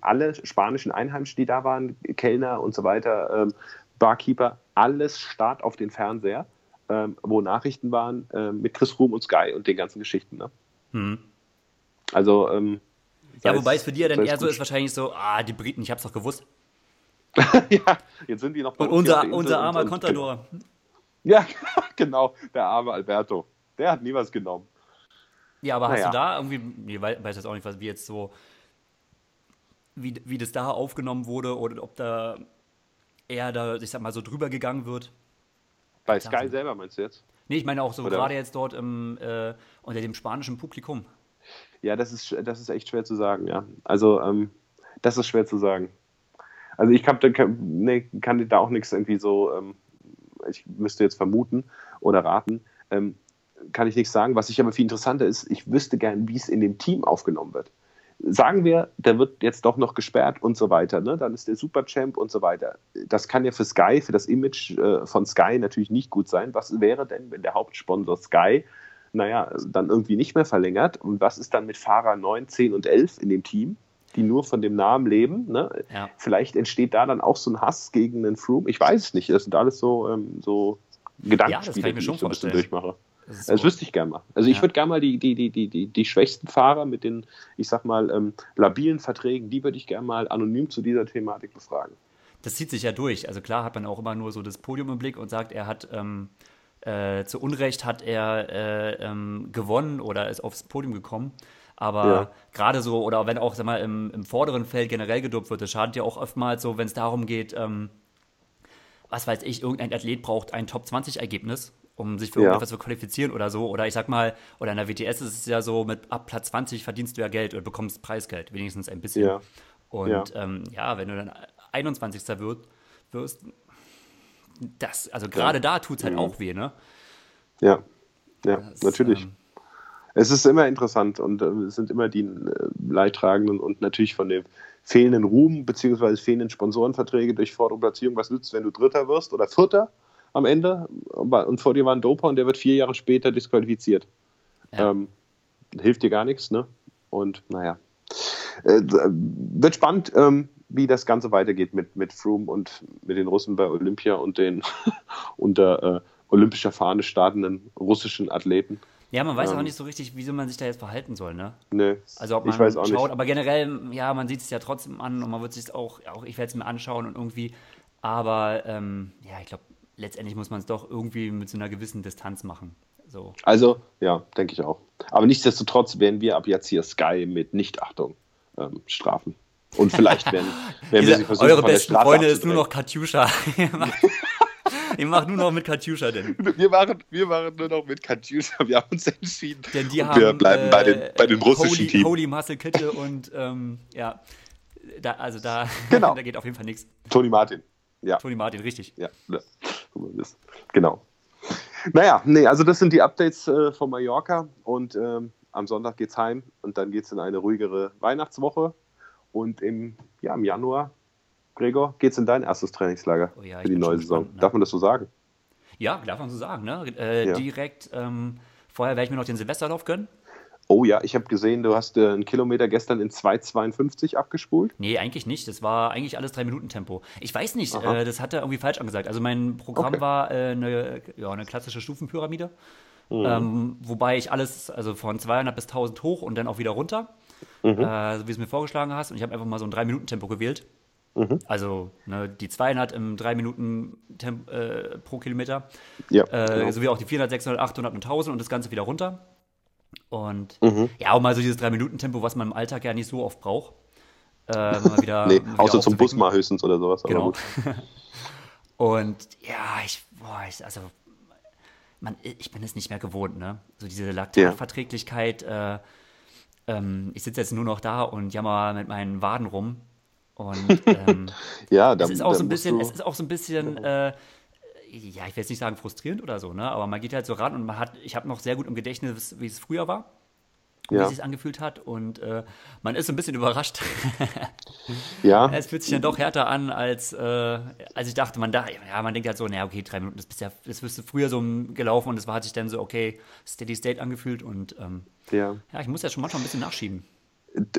Alle spanischen Einheimischen, die da waren, Kellner und so weiter, ähm, Barkeeper, alles starrt auf den Fernseher, ähm, wo Nachrichten waren äh, mit Chris Room und Sky und den ganzen Geschichten. Ne? Mhm. Also, ähm, ja, wobei es für ja dann eher so ist, wahrscheinlich so, ah, die Briten, ich hab's doch gewusst. <laughs> ja, jetzt sind die noch bei Und unser, unser armer Contador. Ja, <laughs> genau, der arme Alberto. Der hat nie was genommen. Ja, aber naja. hast du da irgendwie, ich weiß jetzt auch nicht, was wie jetzt so, wie, wie das da aufgenommen wurde oder ob da eher da, ich sag mal, so drüber gegangen wird? Bei Sky also, selber meinst du jetzt? Nee, ich meine auch so gerade jetzt dort im, äh, unter dem spanischen Publikum. Ja, das ist, das ist echt schwer zu sagen, ja. Also, ähm, das ist schwer zu sagen. Also ich hab, kann, nee, kann da auch nichts irgendwie so ähm, ich müsste jetzt vermuten oder raten, ähm, kann ich nichts sagen. Was ich aber viel interessanter ist, ich wüsste gern, wie es in dem Team aufgenommen wird. Sagen wir, der wird jetzt doch noch gesperrt und so weiter, ne? dann ist der Superchamp und so weiter. Das kann ja für Sky, für das Image äh, von Sky natürlich nicht gut sein. Was wäre denn, wenn der Hauptsponsor Sky, naja, dann irgendwie nicht mehr verlängert? Und was ist dann mit Fahrer 9, 10 und 11 in dem Team? Die nur von dem Namen leben. Ne? Ja. Vielleicht entsteht da dann auch so ein Hass gegen den Froome. Ich weiß es nicht. Das sind alles so, ähm, so Gedankenspiele, ja, die ich so ein bisschen durchmache. Das, das wüsste ich gerne mal. Also ja. ich würde gerne mal die, die, die, die, die, schwächsten Fahrer mit den, ich sag mal, ähm, labilen Verträgen, die würde ich gerne mal anonym zu dieser Thematik befragen. Das zieht sich ja durch. Also klar hat man auch immer nur so das Podium im Blick und sagt, er hat ähm, äh, zu Unrecht hat er äh, ähm, gewonnen oder ist aufs Podium gekommen. Aber ja. gerade so, oder wenn auch sag mal, im, im vorderen Feld generell gedopt wird, das schadet ja auch oftmals so, wenn es darum geht, ähm, was weiß ich, irgendein Athlet braucht ein Top-20-Ergebnis, um sich für ja. irgendetwas zu qualifizieren oder so. Oder ich sag mal, oder in der WTS ist es ja so, mit ab Platz 20 verdienst du ja Geld oder bekommst Preisgeld, wenigstens ein bisschen. Ja. Und ja, ähm, ja wenn du dann 21. Wird, wirst, das, also gerade da tut es halt mhm. auch weh, ne? Ja, ja, das, natürlich. Ähm, es ist immer interessant und äh, es sind immer die äh, Leidtragenden und natürlich von dem fehlenden Ruhm bzw. fehlenden Sponsorenverträge durch vordere Platzierung. Was nützt, wenn du Dritter wirst oder Vierter am Ende und vor dir war ein Doper und der wird vier Jahre später disqualifiziert? Ja. Ähm, hilft dir gar nichts, ne? Und naja. Äh, wird spannend, ähm, wie das Ganze weitergeht mit, mit Froome und mit den Russen bei Olympia und den <laughs> unter äh, olympischer Fahne startenden russischen Athleten. Ja, man weiß ähm, auch nicht so richtig, wieso man sich da jetzt verhalten soll, ne? Nee. Also ob man ich weiß auch schaut, nicht. aber generell, ja, man sieht es ja trotzdem an und man wird sich auch, auch ich werde es mir anschauen und irgendwie, aber ähm, ja, ich glaube, letztendlich muss man es doch irgendwie mit so einer gewissen Distanz machen. So. Also, ja, denke ich auch. Aber nichtsdestotrotz werden wir ab jetzt hier Sky mit Nichtachtung ähm, strafen. Und vielleicht werden, <laughs> werden wir sie versuchen, Eure besten Freunde ist nur noch Katjuscha. <laughs> <laughs> Ich mache nur noch mit Katjuscha denn. Wir machen, wir machen nur noch mit Katjuscha. Wir haben uns entschieden. Denn die haben, wir bleiben äh, bei, den, bei den russischen Holy, Teams. Holy Muscle Kette und ähm, ja, da, also da, genau. <laughs> da geht auf jeden Fall nichts. Toni Martin. Ja. Toni Martin, richtig. Ja, ja. genau. Naja, nee, also das sind die Updates äh, von Mallorca und ähm, am Sonntag geht's heim und dann geht es in eine ruhigere Weihnachtswoche und im, ja, im Januar Gregor, geht's in dein erstes Trainingslager Oh ja, für die neue Saison? gespannt, ne? Darf man das so sagen? Ja, darf man so sagen, ne? Äh, Ja. Direkt, ähm, vorher werde ich mir noch den Silvesterlauf gönnen. Oh ja, ich habe gesehen, du hast äh, einen Kilometer gestern in 2,52 abgespult. Nee, eigentlich nicht. Das war eigentlich alles 3-Minuten-Tempo. Ich weiß nicht, äh, das hat er irgendwie falsch angesagt. Also mein Programm Okay. war äh, eine, ja, eine klassische Stufenpyramide. Mhm. Ähm, wobei ich alles, also von 200 bis 1000 hoch und dann auch wieder runter, Mhm. äh, so wie du es mir vorgeschlagen hast. Und ich habe einfach mal so ein 3-Minuten-Tempo gewählt. Mhm. Also ne, die 200 im 3 Minuten Temp äh, pro Kilometer, Ja, äh, genau. sowie auch die 400, 600, 800 und 1000 und das Ganze wieder runter. Und Mhm. ja, auch mal so dieses 3-Minuten-Tempo, was man im Alltag ja nicht so oft braucht. Äh, mal <laughs> wieder, nee, mal wieder außer zum Bus mal höchstens oder sowas. aber Genau. gut. <laughs> Und ja, ich, boah, ich, also, man, ich bin es nicht mehr gewohnt, ne? So diese Laktatverträglichkeit. Äh, ähm, ich sitze jetzt nur noch da und jammer mit meinen Waden rum. Und ähm, <laughs> Ja, da, es ist auch da so ein bisschen, es ist auch so ein bisschen, äh, ja, ich will jetzt nicht sagen frustrierend oder so, ne? Aber man geht halt so ran und man hat, ich habe noch sehr gut im Gedächtnis, wie es früher war. Wie Ja. es sich angefühlt hat und äh, man ist so ein bisschen überrascht. <laughs> ja, Es fühlt sich dann doch härter an, als, äh, als ich dachte. Man dachte, ja, man denkt halt so, naja, okay, drei Minuten, das bist ja, das bist du früher so gelaufen und es war, hat sich dann so, okay, Steady State angefühlt und ähm, ja. ja, ich muss ja schon manchmal ein bisschen nachschieben.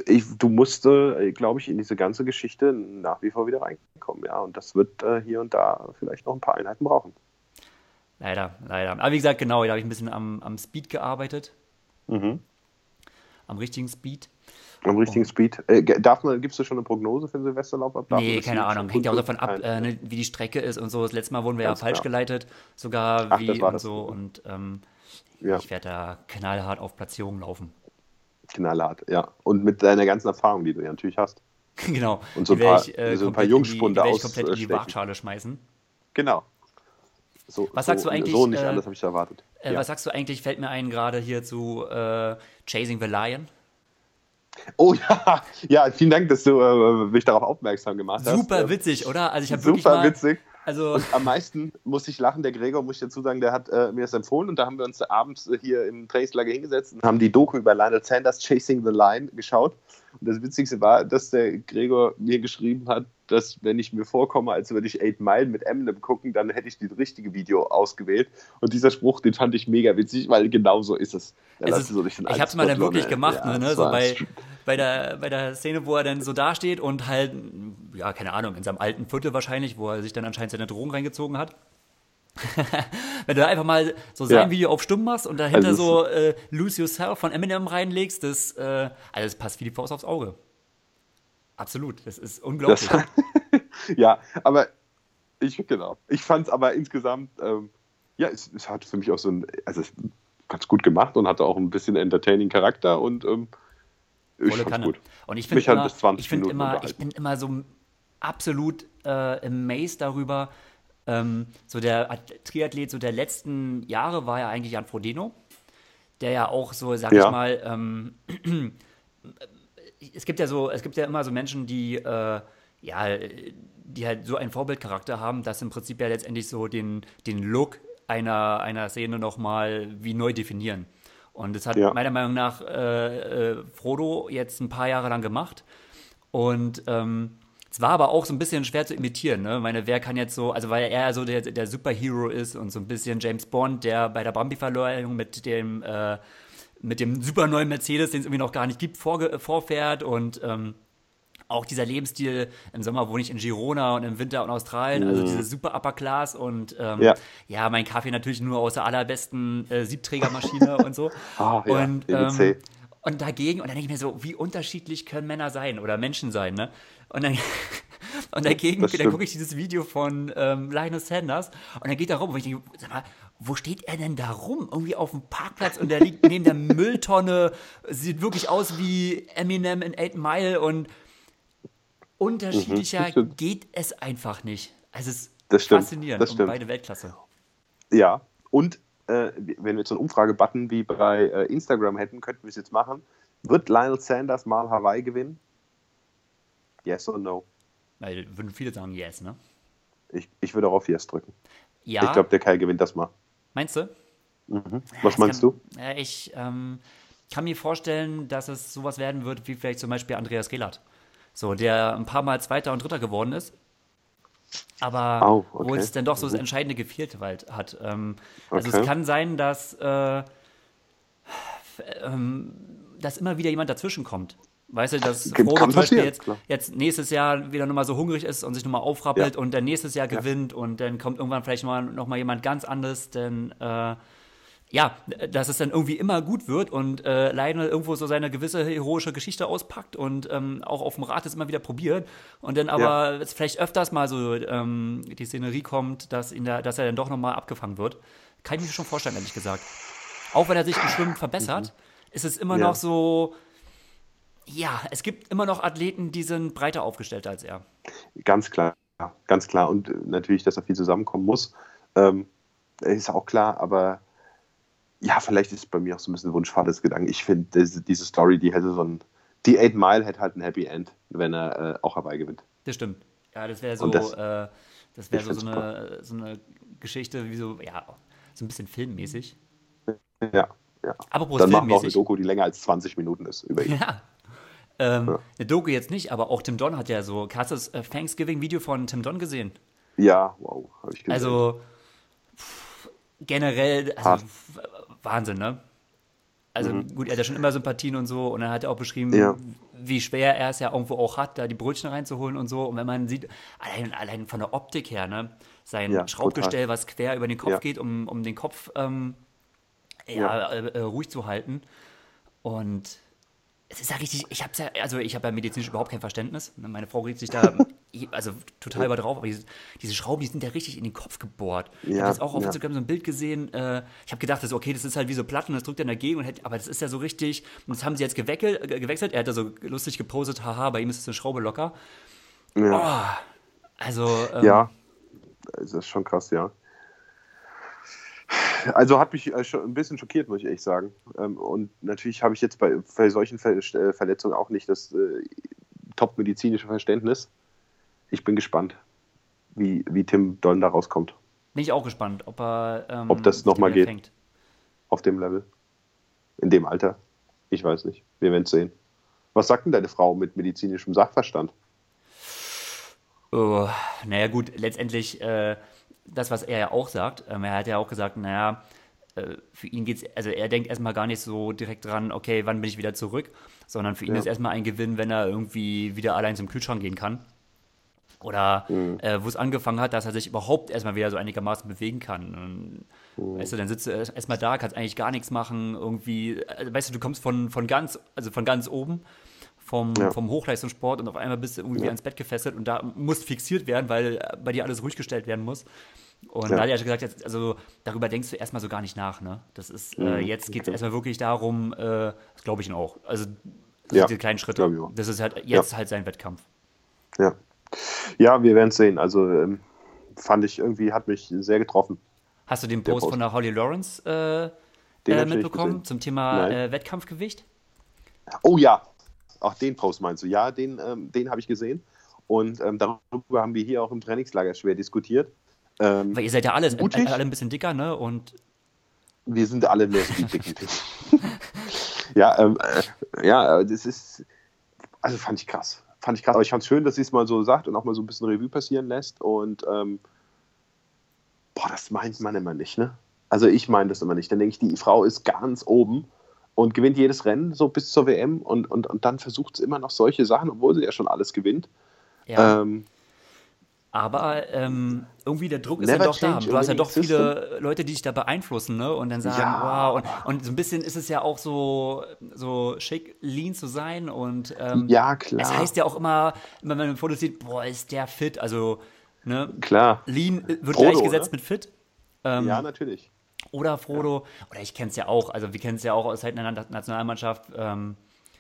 Ich, du musst, äh, glaube ich, in diese ganze Geschichte nach wie vor wieder reinkommen, ja. Und das wird äh, hier und da vielleicht noch ein paar Einheiten brauchen. Leider, leider. Aber wie gesagt, genau, da habe ich ein bisschen am, am Speed gearbeitet, Mhm. am richtigen Speed. Am richtigen Speed. Äh, darf man, gibst du schon eine Prognose für den Silvesterlauf ab? Darf nee, keine Ahnung. Hängt ja auch davon ab, äh, ne, wie die Strecke ist und so. Das letzte Mal wurden wir Ganz ja falsch klar. geleitet, sogar Ach, wie das war und so. Und ähm, Ja, ich werde da knallhart auf Platzierung laufen. Knallhart, ja. Und mit deiner ganzen Erfahrung, die du ja natürlich hast. <laughs> genau. Und so ein paar- ich, äh, so ein paar komplett in die- Jungspunde ich komplett in die ausstechen. Waagschale schmeißen. Genau. So, Was so, sagst du eigentlich, So nicht äh, anders habe ich erwartet. Äh, ja. Was sagst du eigentlich, fällt mir ein gerade hier zu äh, Chasing the Lion? Oh <laughs> ja, ja, vielen Dank, dass du äh, mich darauf aufmerksam gemacht hast. Super Ähm, witzig, oder? Also ich habe wirklich Super mal, witzig. Also Und am meisten muss ich lachen, der Gregor, muss ich dazu sagen, der hat äh, mir das empfohlen und da haben wir uns abends äh, hier im Trainingslager hingesetzt und haben die Doku über Lionel Sanders Chasing the Line geschaut. Und das Witzigste war, dass der Gregor mir geschrieben hat, dass wenn ich mir vorkomme, als würde ich Eight Mile mit Eminem gucken, dann hätte ich das richtige Video ausgewählt. Und dieser Spruch, den fand ich mega witzig, weil genau so ist es. Es ist, so ich habe es mal dann wirklich ne? gemacht, Ja, ne, ne, das so bei, bei, der, bei der Szene, wo er dann so dasteht und halt, ja, keine Ahnung, in seinem alten Viertel wahrscheinlich, wo er sich dann anscheinend seine Drogen reingezogen hat. <laughs> Wenn du einfach mal so sein Ja. Video auf stumm machst und dahinter Also so äh, Lose Yourself von Eminem reinlegst, das, äh, also das passt wie die Faust aufs Auge. Absolut, das ist unglaublich. Das, <laughs> ja, aber ich, genau. Ich fand es aber insgesamt, ähm, ja, es, es hat für mich auch so ein, also es, ganz gut gemacht und hatte auch ein bisschen entertaining Charakter und ähm, ich fand's gut. Und ich finde immer, bis 20 ich find immer, ich bin immer so absolut äh, amazed darüber. Ähm, so der At- Triathlet so der letzten Jahre war ja eigentlich Jan Frodeno, der ja auch so, sag Ja. ich mal, ähm, <clears throat> es gibt ja so, es gibt ja immer so Menschen, die äh, ja, die halt so einen Vorbildcharakter haben, dass im Prinzip ja letztendlich so den, den Look einer, einer Szene nochmal wie neu definieren. Und das hat Ja. meiner Meinung nach äh, äh, Frodo jetzt ein paar Jahre lang gemacht. Und ähm, es war aber auch so ein bisschen schwer zu imitieren. Ne? Ich meine, wer kann jetzt so, also weil er so der, der Superhero ist und so ein bisschen James Bond, der bei der Bambi-Verleihung mit dem, äh, mit dem super neuen Mercedes, den es irgendwie noch gar nicht gibt, vorge vorfährt und ähm, auch dieser Lebensstil im Sommer wohne ich in Girona und im Winter in Australien, also diese super Upper Class und ähm, ja. Ja. mein Kaffee natürlich nur aus der allerbesten äh, Siebträgermaschine <laughs> und so. Ah, ja, und, EBC. ähm, und dagegen, und dann denke ich mir so, wie unterschiedlich können Männer sein oder Menschen sein, ne? Und dann, <laughs> und dagegen, dann gucke ich dieses Video von ähm, Linus Sanders und dann geht er rum und ich denke, sag mal, wo steht er denn da rum? Irgendwie auf dem Parkplatz und der liegt <laughs> neben der Mülltonne, sieht wirklich aus wie Eminem in 8 Mile und unterschiedlicher Mhm, geht es einfach nicht. Also es ist Das stimmt, faszinierend das und stimmt. beide Weltklasse. Ja, und äh, wenn wir jetzt so einen Umfragebutton wie bei äh, Instagram hätten, könnten wir es jetzt machen. Wird Lionel Sanders mal Hawaii gewinnen? Yes or no? Weil würden viele sagen yes, ne? Ich, ich würde auch auf Yes drücken. Ja, Ich glaube, der Kai gewinnt das mal. meinst du? Was Es meinst kann, du? Äh, ich ähm, kann mir vorstellen, dass es sowas werden wird, wie vielleicht zum Beispiel Andreas Rehlert. So, der ein paar Mal Zweiter und Dritter geworden ist aber oh, okay. wo es dann doch so das mhm. Entscheidende gefehlt hat. Ähm, also okay. es kann sein, dass, äh, ähm, dass immer wieder jemand dazwischen kommt. Weißt du, dass Frodo zum Beispiel jetzt, jetzt, nächstes Jahr wieder nochmal so hungrig ist und sich nochmal aufrappelt ja. und dann nächstes Jahr gewinnt ja. und dann kommt irgendwann vielleicht mal nochmal jemand ganz anderes, denn äh, ja, dass es dann irgendwie immer gut wird und äh, Lionel irgendwo so seine gewisse heroische Geschichte auspackt und ähm, auch auf dem Rad es immer wieder probiert und dann aber ja. vielleicht öfters mal so ähm, die Szenerie kommt, dass, ihn da, dass er dann doch nochmal abgefangen wird. Kann ich mir schon vorstellen, ehrlich gesagt. Auch wenn er sich im Schwimmen verbessert, mhm. ist es immer noch so, ja, es gibt immer noch Athleten, die sind breiter aufgestellt als er. Ganz klar, ganz klar. Und äh, natürlich, dass er viel zusammenkommen muss, ähm, ist auch klar, aber ja, vielleicht ist bei mir auch so ein bisschen wunschfahres Gedanke. Ich finde, diese, Story, die hätte so ein, die Eight Mile hätte halt ein Happy End, wenn er äh, auch dabei gewinnt. Das stimmt. Ja, das wäre so, das, äh, das wäre so, so, eine, so eine Geschichte, wie so, ja, so ein bisschen filmmäßig. Ja, ja. Apropos Dann machen wir auch eine Doku, die länger als 20 Minuten ist über ihn. <laughs> Ja. Ähm, ja. Eine Doku jetzt nicht, aber auch Tim Don hat ja so. Hast du das äh, Thanksgiving-Video von Tim Don gesehen? Ja, wow, habe ich gesehen. Also pff, generell, also, Wahnsinn, ne? Also mhm. gut, er hat ja schon immer Sympathien und so und dann hat er auch beschrieben, ja. wie schwer er es ja irgendwo auch hat, da die Brötchen reinzuholen und so. Und wenn man sieht, allein, allein von der Optik her, ne, sein ja, Schraubgestell, total. was quer über den Kopf ja. geht, um, um den Kopf ähm, ja, äh, äh, ruhig zu halten. Und es ist ja richtig, ich habe ja, also ich habe ja medizinisch überhaupt kein Verständnis. Ne, meine Frau regt sich da <laughs> also total über drauf, aber diese, diese, Schrauben, die sind ja richtig in den Kopf gebohrt. Ja, ich habe jetzt auch auf ja. Instagram so ein Bild gesehen, äh, ich habe gedacht, das, okay, das ist halt wie so Platten, das drückt er dagegen, und hätte, aber das ist ja so richtig, und das haben sie jetzt geweckelt, gewechselt, er hat da so lustig gepostet, haha, bei ihm ist eine Schraube locker. Ja. Oh, also. Ähm, ja, das ist schon krass, ja. Also hat mich äh, schon ein bisschen schockiert, muss ich ehrlich sagen. Ähm, und natürlich habe ich jetzt bei, bei solchen äh, Verletzungen auch nicht das äh, top-medizinische Verständnis. Ich bin gespannt, wie, wie Tim Don da rauskommt. Bin ich auch gespannt, ob er. Ähm, ob das nochmal geht. Fängt. Auf dem Level. In dem Alter. Ich weiß nicht. Wir werden es sehen. Was sagt denn deine Frau mit medizinischem Sachverstand? Oh, naja, gut, letztendlich. Äh, das, was er ja auch sagt. Ähm, er hat ja auch gesagt, naja, äh, für ihn geht es, also er denkt erstmal gar nicht so direkt dran, okay, wann bin ich wieder zurück, sondern für ihn ja. ist erstmal ein Gewinn, wenn er irgendwie wieder allein zum Kühlschrank gehen kann. Oder mhm. äh, wo es angefangen hat, dass er sich überhaupt erstmal wieder so einigermaßen bewegen kann. Und, mhm. Weißt du, dann sitzt du erstmal da, kannst eigentlich gar nichts machen, irgendwie, also, weißt du, du kommst von, von ganz, also von ganz oben vom, ja. vom Hochleistungssport und auf einmal bist du irgendwie ja. ans Bett gefesselt und da musst fixiert werden, weil bei dir alles ruhig gestellt werden muss. Und ja. da hat gesagt, also darüber denkst du erstmal so gar nicht nach, ne? Das ist, äh, mhm. äh, jetzt geht es okay. erstmal wirklich darum, äh, das glaube ich auch. Also ja. diese kleinen Schritte. Das ist halt jetzt halt sein Wettkampf. Ja. Ja, wir werden es sehen. Also ähm, fand ich irgendwie, hat mich sehr getroffen. Hast du den Post, Post. von der Holly Lawrence äh, äh mitbekommen zum Thema äh, Wettkampfgewicht? Oh ja, auch den Post meinst du? Ja, den, ähm, den habe ich gesehen. Und ähm, darüber haben wir hier auch im Trainingslager schwer diskutiert. Ähm, Weil ihr seid ja alle, äh, alle ein bisschen dicker, ne? Und wir sind alle mehr so dick. <laughs> ja, ähm, äh, ja, das ist, also fand ich krass. Fand ich krass. Aber ich fand es schön, dass sie es mal so sagt und auch mal so ein bisschen Revue passieren lässt. Und ähm, boah, das meint man immer nicht, ne? Also ich meine das immer nicht. Dann denke ich, die Frau ist ganz oben und gewinnt jedes Rennen so bis zur WM und, und, und dann versucht sie immer noch solche Sachen, obwohl sie ja schon alles gewinnt. Ja. Ähm, aber ähm, irgendwie der Druck ist ja doch da. Du hast ja doch viele Leute, die dich da beeinflussen, ne? Und dann sagen, ja. wow. Und, und, so ein bisschen ist es ja auch so, so schick, lean zu sein. Und ähm, ja, klar. Es heißt ja auch immer, wenn man ein Foto sieht, boah, ist der fit. Also, ne? Klar. Lean wird Frodo, gleichgesetzt ne? mit fit. Ähm, ja, natürlich. Oder Frodo, oder ich kenne es ja auch, also wir kennen es ja auch aus Zeiten der Nationalmannschaft, ähm,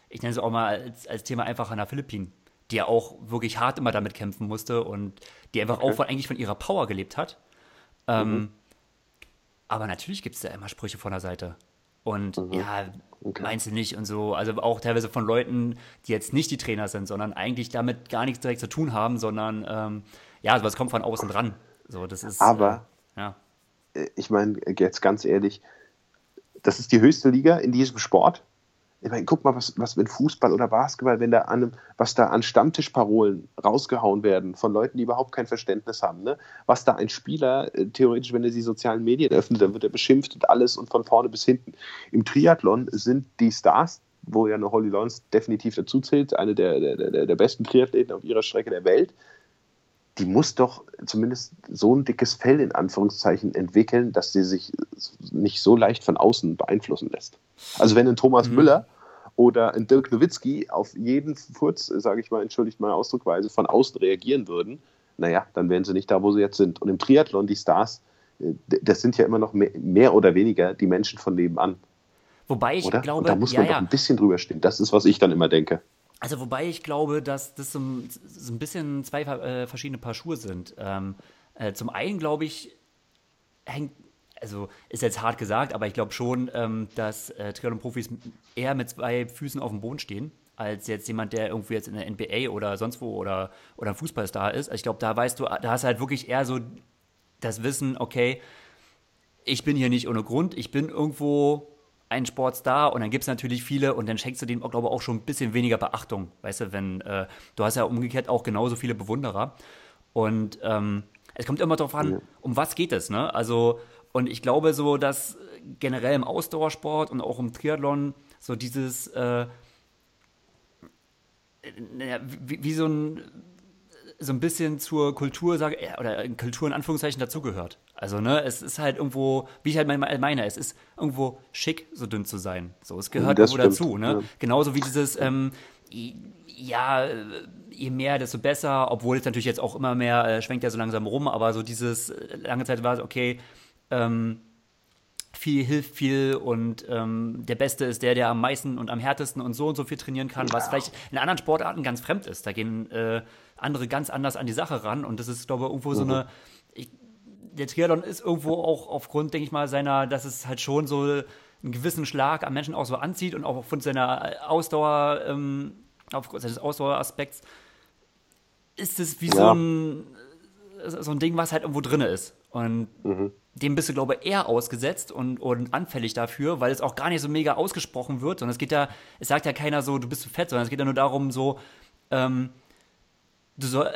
ich nenne es auch mal als, als Thema einfach an der Philippinen, die ja auch wirklich hart immer damit kämpfen musste und die einfach okay. auch von, eigentlich von ihrer Power gelebt hat. Ähm, mhm. Aber natürlich gibt es da immer Sprüche von der Seite. Und mhm. ja, okay. meinst du nicht und so. Also auch teilweise von Leuten, die jetzt nicht die Trainer sind, sondern eigentlich damit gar nichts direkt zu tun haben, sondern ähm, ja, sowas kommt von außen dran. So, das ist, Aber äh, ja ich meine, jetzt ganz ehrlich, das ist die höchste Liga in diesem Sport. ich meine, guck mal, was, was mit Fußball oder Basketball, wenn da an, was da an Stammtischparolen rausgehauen werden von Leuten, die überhaupt kein Verständnis haben. Ne? Was da ein Spieler äh, theoretisch, wenn er die sozialen Medien öffnet, dann wird er beschimpft und alles und von vorne bis hinten. Im Triathlon sind die Stars, wo ja eine Holly Lawrence definitiv dazu zählt, eine der, der, der, der besten Triathleten auf ihrer Strecke der Welt, die muss doch zumindest so ein dickes Fell in Anführungszeichen entwickeln, dass sie sich nicht so leicht von außen beeinflussen lässt. Also wenn ein Thomas mhm. Müller oder ein Dirk Nowitzki auf jeden Furz, sage ich mal, entschuldigt meine Ausdruckweise, von außen reagieren würden, naja, dann wären sie nicht da, wo sie jetzt sind. Und im Triathlon, die Stars, das sind ja immer noch mehr, mehr oder weniger die Menschen von nebenan. Wobei ich oder? glaube, Und da muss man ja, doch ein bisschen drüber stehen. Das ist, was ich dann immer denke. Also wobei ich glaube, dass das so, so ein bisschen zwei äh, verschiedene Paar Schuhe sind. Ähm, äh, zum einen glaube ich, hängt, also ist jetzt hart gesagt, aber ich glaube schon, ähm, dass äh, Triathlon-Profis eher mit zwei Füßen auf dem Boden stehen, als jetzt jemand, der irgendwie jetzt in der NBA oder sonst wo oder, oder ein Fußballstar ist. Also ich glaube, da weißt du, da hast du halt wirklich eher so das Wissen, okay, ich bin hier nicht ohne Grund, ich bin irgendwo ein Sportstar und dann gibt es natürlich viele und dann schenkst du dem, glaube ich, auch schon ein bisschen weniger Beachtung, weißt du, wenn, äh, du hast ja umgekehrt auch genauso viele Bewunderer. Und ähm, es kommt immer darauf an, um was geht es, ne? Also, und ich glaube so, dass generell im Ausdauersport und auch im Triathlon so dieses, äh, naja, wie, wie so ein so ein bisschen zur Kultur sage oder Kultur in Anführungszeichen dazugehört. Also ne, es ist halt irgendwo, wie ich halt meine, es ist irgendwo schick, so dünn zu sein. So, es gehört das irgendwo stimmt, dazu. Ne? Ja. Genauso wie dieses, ähm, ja, je mehr, desto besser. Obwohl es natürlich jetzt auch immer mehr äh, schwenkt ja so langsam rum, aber so dieses äh, lange Zeit war es okay. Ähm, viel hilft viel und ähm, der Beste ist der, der am meisten und am härtesten und so und so viel trainieren kann, was vielleicht in anderen Sportarten ganz fremd ist. Da gehen äh, andere ganz anders an die Sache ran. Und das ist, glaube ich, irgendwo mhm. so eine. Ich, der Triathlon ist irgendwo auch aufgrund, denke ich mal, seiner, dass es halt schon so einen gewissen Schlag am Menschen auch so anzieht und auch aufgrund seiner Ausdauer, ähm, aufgrund seines Ausdaueraspekts, ist es wie ja. so, ein, so ein Ding, was halt irgendwo drin ist. Und mhm. dem bist du, glaube ich, eher ausgesetzt und, und anfällig dafür, weil es auch gar nicht so mega ausgesprochen wird, sondern es geht ja, es sagt ja keiner so, du bist zu fett, sondern es geht ja nur darum, so, ähm, du soll,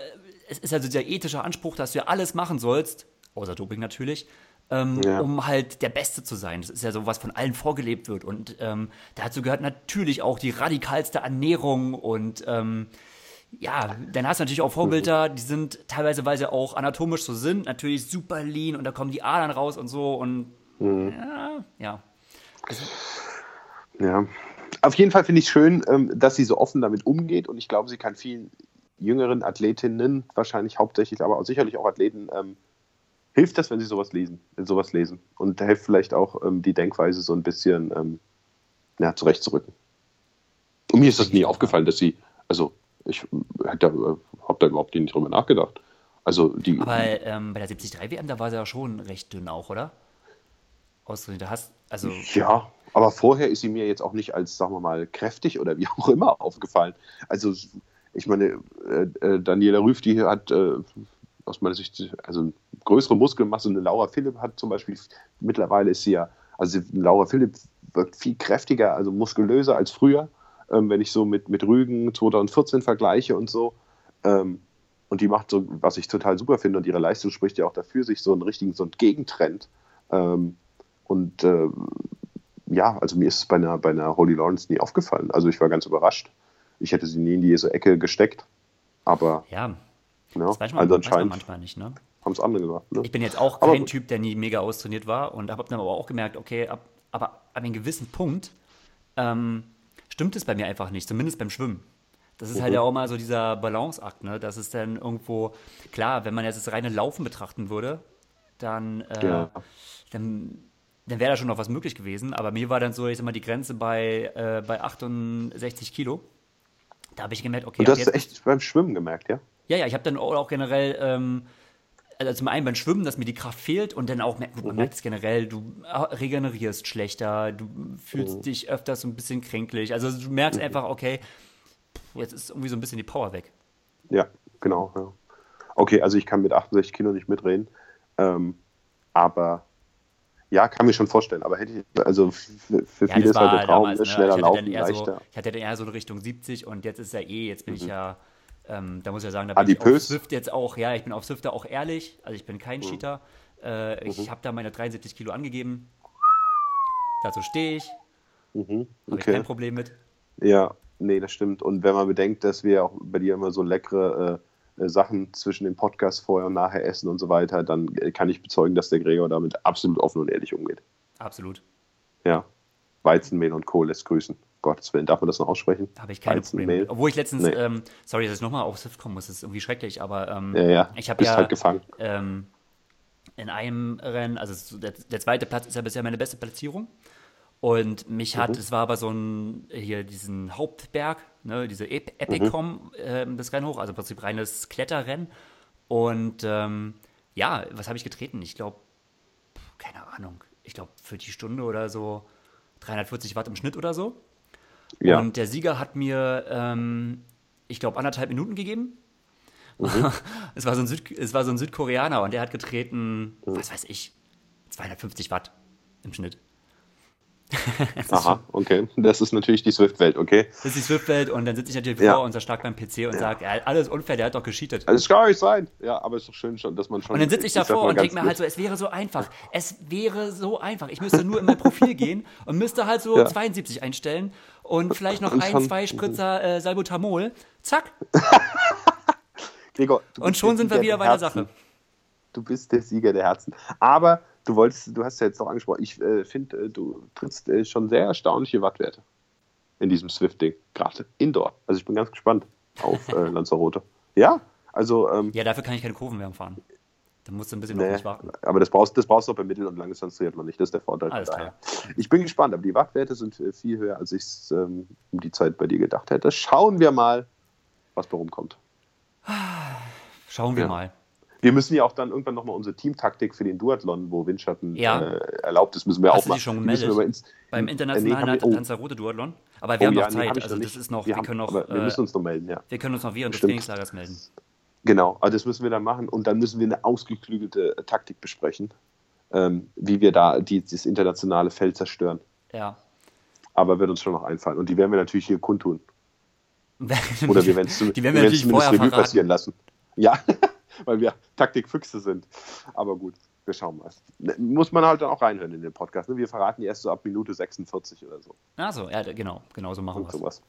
es ist also der ethische Anspruch, dass du ja alles machen sollst, außer Doping natürlich, ähm, ja. um halt der Beste zu sein. Das ist ja so, was von allen vorgelebt wird. Und ähm, dazu gehört natürlich auch die radikalste Ernährung und ähm, ja, dann hast du natürlich auch Vorbilder, die sind teilweise, weil sie auch anatomisch so sind, natürlich super lean und da kommen die Adern raus und so und mhm. ja, ja. ja. Auf jeden Fall finde ich schön, ähm, dass sie so offen damit umgeht und ich glaube, sie kann vielen jüngeren Athletinnen, wahrscheinlich hauptsächlich, aber auch sicherlich auch Athleten, ähm, hilft das, wenn sie sowas lesen, sowas lesen. Und da hilft vielleicht auch ähm, die Denkweise so ein bisschen ähm, ja, zurechtzurücken. Und mir ist das nie aufgefallen, dass sie, also ich äh, habe da überhaupt nicht drüber nachgedacht. Also die, aber ähm, bei der 73 WM, da war sie ja schon recht dünn auch, oder? Austrainiert, hast also ja, aber vorher ist sie mir jetzt auch nicht als, sagen wir mal, kräftig oder wie auch immer aufgefallen. Also ich meine, äh, äh, Daniela Rüff, die hat äh, aus meiner Sicht also größere Muskelmasse. Eine Laura Philipp hat zum Beispiel, mittlerweile ist sie ja, also Laura Philipp wirkt viel kräftiger, also muskulöser als früher, ähm, wenn ich so mit, mit Rügen 2014 vergleiche und so. Ähm, und die macht so, was ich total super finde, und ihre Leistung spricht ja auch dafür, sich so einen richtigen, so einen Gegentrend. Ähm, und äh, ja, also mir ist es bei einer, bei einer Holy Lawrence nie aufgefallen. Also ich war ganz überrascht. Ich hätte sie nie in diese Ecke gesteckt. Aber. Ja. ja das weiß man, also anscheinend weiß man manchmal nicht, ne? Haben es andere gemacht. Ne? Ich bin jetzt auch kein aber, Typ, der nie mega austrainiert war und habe dann aber auch gemerkt, okay, ab, aber ab einem gewissen Punkt ähm, stimmt es bei mir einfach nicht, zumindest beim Schwimmen. Das ist halt mhm. halt ja auch mal so dieser Balanceakt, ne? Das ist dann irgendwo, klar, wenn man jetzt das reine Laufen betrachten würde, dann, äh, ja. dann dann wäre da schon noch was möglich gewesen. Aber mir war dann so, ich sag mal, die Grenze bei, äh, bei 68 Kilo. Da habe ich gemerkt, okay. Und das hast du echt beim Schwimmen gemerkt, ja? Ja, ja, ich habe dann auch generell, ähm, also zum einen beim Schwimmen, dass mir die Kraft fehlt und dann auch, man mhm. merkt es generell, du regenerierst schlechter, du fühlst mhm. dich öfters so ein bisschen kränklich. Also du merkst mhm. einfach, okay, jetzt ist irgendwie so ein bisschen die Power weg. Ja, genau. Ja. Okay, also ich kann mit 68 Kilo nicht mitreden, ähm, aber Ja, kann mir schon vorstellen, aber hätte ich, also für, für ja, viele ist halt der Traum, damals, ne, schneller laufen, leichter. So, ich hatte dann eher so in Richtung 70 und jetzt ist ja eh, jetzt bin mhm. ich ja, ähm, da muss ich ja sagen, da bin Adipös. ich auf Swift jetzt auch, ja, ich bin auf Swift auch ehrlich, also ich bin kein mhm. Cheater. Äh, mhm. Ich habe da meine 73 Kilo angegeben. Dazu stehe ich. Mhm. Okay. Habe ich kein Problem mit. Ja, nee, das stimmt. Und wenn man bedenkt, dass wir auch bei dir immer so leckere äh Sachen zwischen dem Podcast vorher und nachher essen und so weiter, dann äh, kann ich bezeugen, dass der Gregor damit absolut offen und ehrlich umgeht. Absolut. Ja. Weizenmehl und Kohl lässt grüßen. Gottes Willen, darf man das noch aussprechen? Habe ich keine Probleme. Obwohl ich letztens, nee. ähm, sorry, dass ich nochmal auf Swift kommen muss, das ist irgendwie schrecklich, aber ähm, ja, ja. ich habe ja halt gefangen. Ähm, in einem Rennen, also der, der, zweite Platz ist ja bisher meine beste Platzierung. Und mich hat, mhm. es war aber so ein, hier diesen Hauptberg, ne, diese Epicom, mhm. äh, das Rennen hoch, also im Prinzip reines Kletterrennen. Und ähm, ja, was habe ich getreten? Ich glaube, keine Ahnung, ich glaube für die Stunde oder so 340 Watt im Schnitt oder so. Ja. Und der Sieger hat mir, ähm, ich glaube, anderthalb Minuten gegeben. Mhm. <laughs> es, war so ein Süd, es war so ein Südkoreaner und der hat getreten, mhm. was weiß ich, 250 Watt im Schnitt. Aha, okay. Das ist natürlich die Swift-Welt, okay. Das ist die Swift-Welt und dann sitze ich natürlich ja. vor unser stark beim PC und ja. sage, ja, alles unfair, der hat doch gescheatet. Das kann nicht sein. Ja, aber es ist doch schön schon, dass man schon. Und dann sitze ich davor und denke mir halt so, es wäre so einfach. Es wäre so einfach. Ich müsste nur in mein Profil <laughs> gehen und müsste halt so ja. 72 einstellen und vielleicht noch und ein, zwei Spritzer äh, Salbutamol. Zack. <laughs> Gregor, und schon sind wir wieder bei der Sache. Du bist der Sieger der Herzen. Aber du wolltest, du hast ja jetzt noch angesprochen, ich äh, finde, äh, du trittst äh, schon sehr erstaunliche Wattwerte in diesem Swift-Ding, gerade Indoor. Also ich bin ganz gespannt auf äh, <laughs> Lanzarote. Ja, also. Ähm, ja, dafür kann ich keine Kurvenwärme fahren. Da musst du ein bisschen nee, mich warten. Aber das brauchst, das brauchst du auch bei Mittel- und Langdistanz-Triathlon nicht. Das ist der Vorteil. Alles klar. Ich bin gespannt, aber die Wattwerte sind äh, viel höher, als ich es ähm, um die Zeit bei dir gedacht hätte. Schauen wir mal, was da rumkommt. Schauen wir ja. mal. Wir müssen ja auch dann irgendwann nochmal unsere Teamtaktik für den Duathlon, wo Windschatten ja. äh, erlaubt ist, müssen wir Hast auch machen. schon gemeldet? Ins, Beim internationalen äh, nee, Lanzarote Duathlon? Aber wir oh, haben noch Zeit, nee, also das ist noch, wir, wir können noch, wir müssen uns noch melden, ja. Wir können uns noch während des Trainingslagers melden. Genau, also das müssen wir dann machen und dann müssen wir eine ausgeklügelte Taktik besprechen, ähm, wie wir da die, dieses internationale Feld zerstören. Ja. Aber wird uns schon noch einfallen und die werden wir natürlich hier kundtun. <laughs> Oder wir werden es die vorher Revue passieren lassen. Ja, weil wir Taktikfüchse sind. Aber gut, wir schauen mal. Muss man halt dann auch reinhören in den Podcast. Ne? Wir verraten erst so ab Minute 46 oder so. Ach so, ja, genau, genau so machen wir es.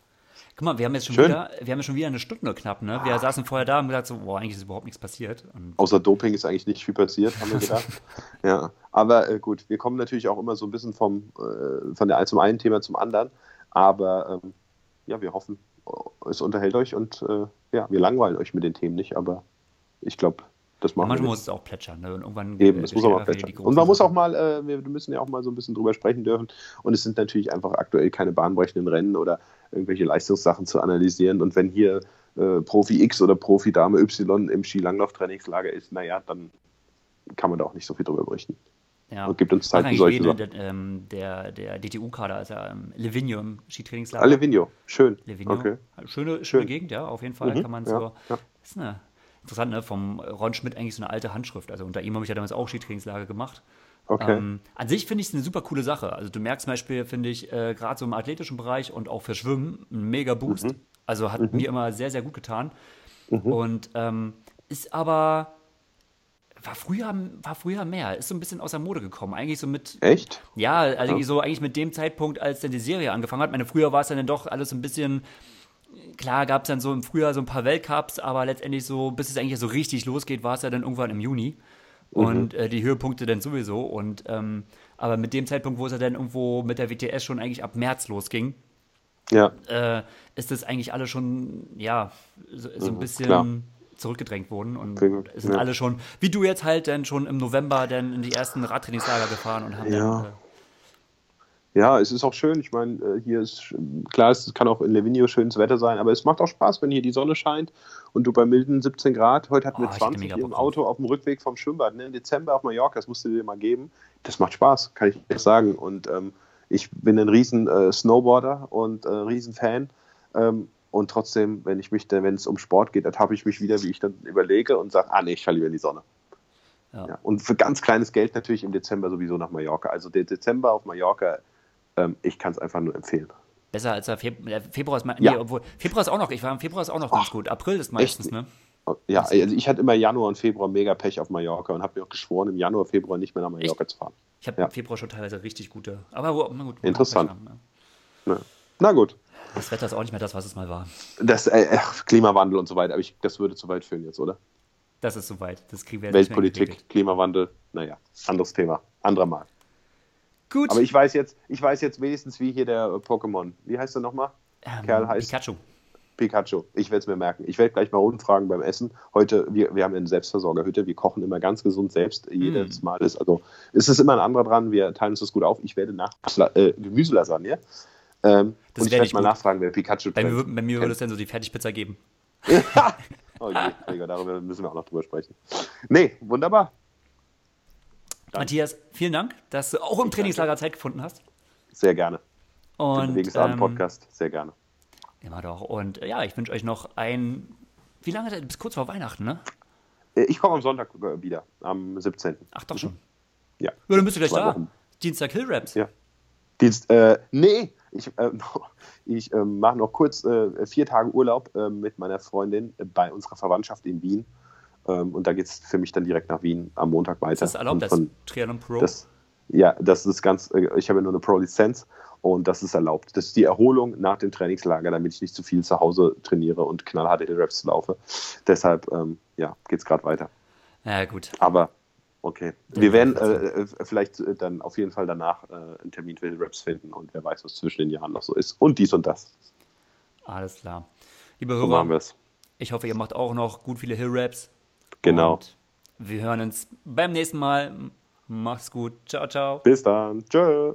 Guck mal, wir haben jetzt schon Schön. wieder, wir haben schon wieder eine Stunde knapp, ne? Wir ah. saßen vorher da und gesagt so, boah, eigentlich ist überhaupt nichts passiert. Und Außer Doping ist eigentlich nicht viel passiert, haben wir gedacht. <laughs> ja, aber äh, gut, wir kommen natürlich auch immer so ein bisschen vom, äh, von der zum einen Thema zum anderen. Aber ähm, ja, wir hoffen, es unterhält euch und äh, ja, wir langweilen euch mit den Themen nicht, aber ich glaube, das machen Manchmal wir. muss es auch plätschern. Ne? Und irgendwann Eben, es muss auch mal plätschern. Und man muss auch mal, äh, wir müssen ja auch mal so ein bisschen drüber sprechen dürfen. Und es sind natürlich einfach aktuell keine bahnbrechenden Rennen oder irgendwelche Leistungssachen zu analysieren. Und wenn hier äh, Profi X oder Profi Dame Y im Skilanglauf-Trainingslager ist, naja, dann kann man da auch nicht so viel drüber berichten. Ja. Und gibt uns Zeit für solche Sachen. Der, ähm, der, der DTU-Kader, also ähm, Livigno im Skitrainingslager. Ah, Livigno, schön. Livigno. Okay. Schöne, schöne Schön. Gegend, ja, auf jeden Fall. Mhm. kann man so. Ja, ja. Ist eine interessant, ne? Vom Ron Schmidt eigentlich so eine alte Handschrift. Also unter ihm habe ich ja damals auch Skitrainingslager gemacht. Okay. Ähm, an sich finde ich es eine super coole Sache. Also du merkst zum Beispiel, finde ich, äh, gerade so im athletischen Bereich und auch für Schwimmen ein mega Boost. Mhm. Also hat mhm. mir immer sehr, sehr gut getan. Mhm. Und ähm, ist aber war früher, war früher mehr, ist so ein bisschen aus der Mode gekommen. Eigentlich so mit. Echt? Ja, also ja. so eigentlich mit dem Zeitpunkt, als dann die Serie angefangen hat. Meine, früher war es dann doch alles so ein bisschen. Klar gab es dann so im Frühjahr so ein paar Weltcups, aber letztendlich so, bis es eigentlich so richtig losgeht, war es ja dann irgendwann im Juni. Mhm. Und äh, die Höhepunkte dann sowieso. Und ähm, aber mit dem Zeitpunkt, wo es ja dann irgendwo mit der WTS schon eigentlich ab März losging, ja. äh, ist das eigentlich alles schon, ja, so, so ein mhm, bisschen. Klar zurückgedrängt wurden und sind ja. alle schon, wie du jetzt halt, dann schon im November dann in die ersten Radtrainingslager gefahren und haben ja. dann, äh, ja, es ist auch schön. Ich meine, äh, hier ist klar, es kann auch in Levinio schönes Wetter sein, aber es macht auch Spaß, wenn hier die Sonne scheint und du bei milden 17 Grad. Heute hatten wir oh, 20 im Auto auf dem Rückweg vom Schwimmbad. Ne? Im Dezember auf Mallorca, das musst du dir mal geben. Das macht Spaß, kann ich dir sagen. Und ähm, ich bin ein riesen äh, Snowboarder und äh, riesen Fan. Ähm, und trotzdem, wenn ich mich, wenn es um Sport geht, ertappe ich mich wieder, wie ich dann überlege und sage, ah nee, ich falle lieber in die Sonne. Ja. ja. Und für ganz kleines Geld natürlich im Dezember sowieso nach Mallorca. Also der Dezember auf Mallorca, ähm, ich kann es einfach nur empfehlen. Besser als der Februar. Februar ist mal, ja. nee, obwohl Februar ist auch noch, ich war im Februar ist auch noch ganz gut. April ist meistens, echt? ne? Ja, also ich hatte immer Januar und Februar mega Pech auf Mallorca und habe mir auch geschworen, im Januar, Februar nicht mehr nach Mallorca echt? zu fahren. Ich habe ja. im Februar schon teilweise richtig gute. Aber na gut. Interessant. Haben, ja. Na gut. Das Wetter ist auch nicht mehr das, was es mal war. Das äh, Klimawandel und so weiter, aber ich, das würde zu weit führen jetzt, oder? Das ist zu weit. Das kriegen wir Weltpolitik, Klimawandel, naja, anderes Thema, anderer Mal. Gut. Aber ich weiß jetzt, ich weiß jetzt wenigstens, wie hier der Pokémon, wie heißt er nochmal? Ähm, Kerl heißt. Pikachu. Pikachu. Ich werde es mir merken. Ich werde gleich mal umfragen beim Essen. Heute, wir, wir haben eine Selbstversorgerhütte. Wir kochen immer ganz gesund selbst. Jedes mm. Mal ist, also ist es immer ein anderer dran. Wir teilen uns das gut auf. Ich werde nach äh, Gemüselasagne. Ähm, das und ich werde mal gut. nachfragen, wer Pikachu Bei mir, bei mir würde es dann so die Fertigpizza geben. <laughs> oh je, darüber müssen wir auch noch drüber sprechen. Nee, wunderbar. Dann. Matthias, vielen Dank, dass du auch im Trainingslager Zeit gefunden hast. Sehr gerne. Und ähm, Podcast, sehr gerne. Immer doch. Und äh, ja, ich wünsche euch noch ein. Wie lange? Bis kurz vor Weihnachten, ne? Äh, ich komme am Sonntag äh, wieder, am 17. Ach doch schon. Ja. ja dann bist du gleich da. Wochen. Dienstag Hillraps. Ja. Dienst, äh, nee, ich, äh, <laughs> ich äh, mache noch kurz vier Tage Urlaub mit meiner Freundin bei unserer Verwandtschaft in Wien. Ähm, und da geht es für mich dann direkt nach Wien am Montag weiter. Das ist erlaubt, das Triathlon Pro? Das, ja, das ist ganz, ich habe ja nur eine Pro-Lizenz und das ist erlaubt. Das ist die Erholung nach dem Trainingslager, damit ich nicht zu viel zu Hause trainiere und knallharte Hill-Raps laufe. Deshalb, ähm, ja, geht es gerade weiter. Ja, gut. Aber okay. Wir werden äh, äh, vielleicht äh, dann auf jeden Fall danach äh, einen Termin für Hill-Raps finden und wer weiß, was zwischen den Jahren noch so ist. Und dies und das. Alles klar. Liebe Hörer, so ich hoffe, ihr macht auch noch gut viele Hill-Raps. Genau. Und wir hören uns beim nächsten Mal. Mach's gut. Ciao, ciao. Bis dann. Tschö.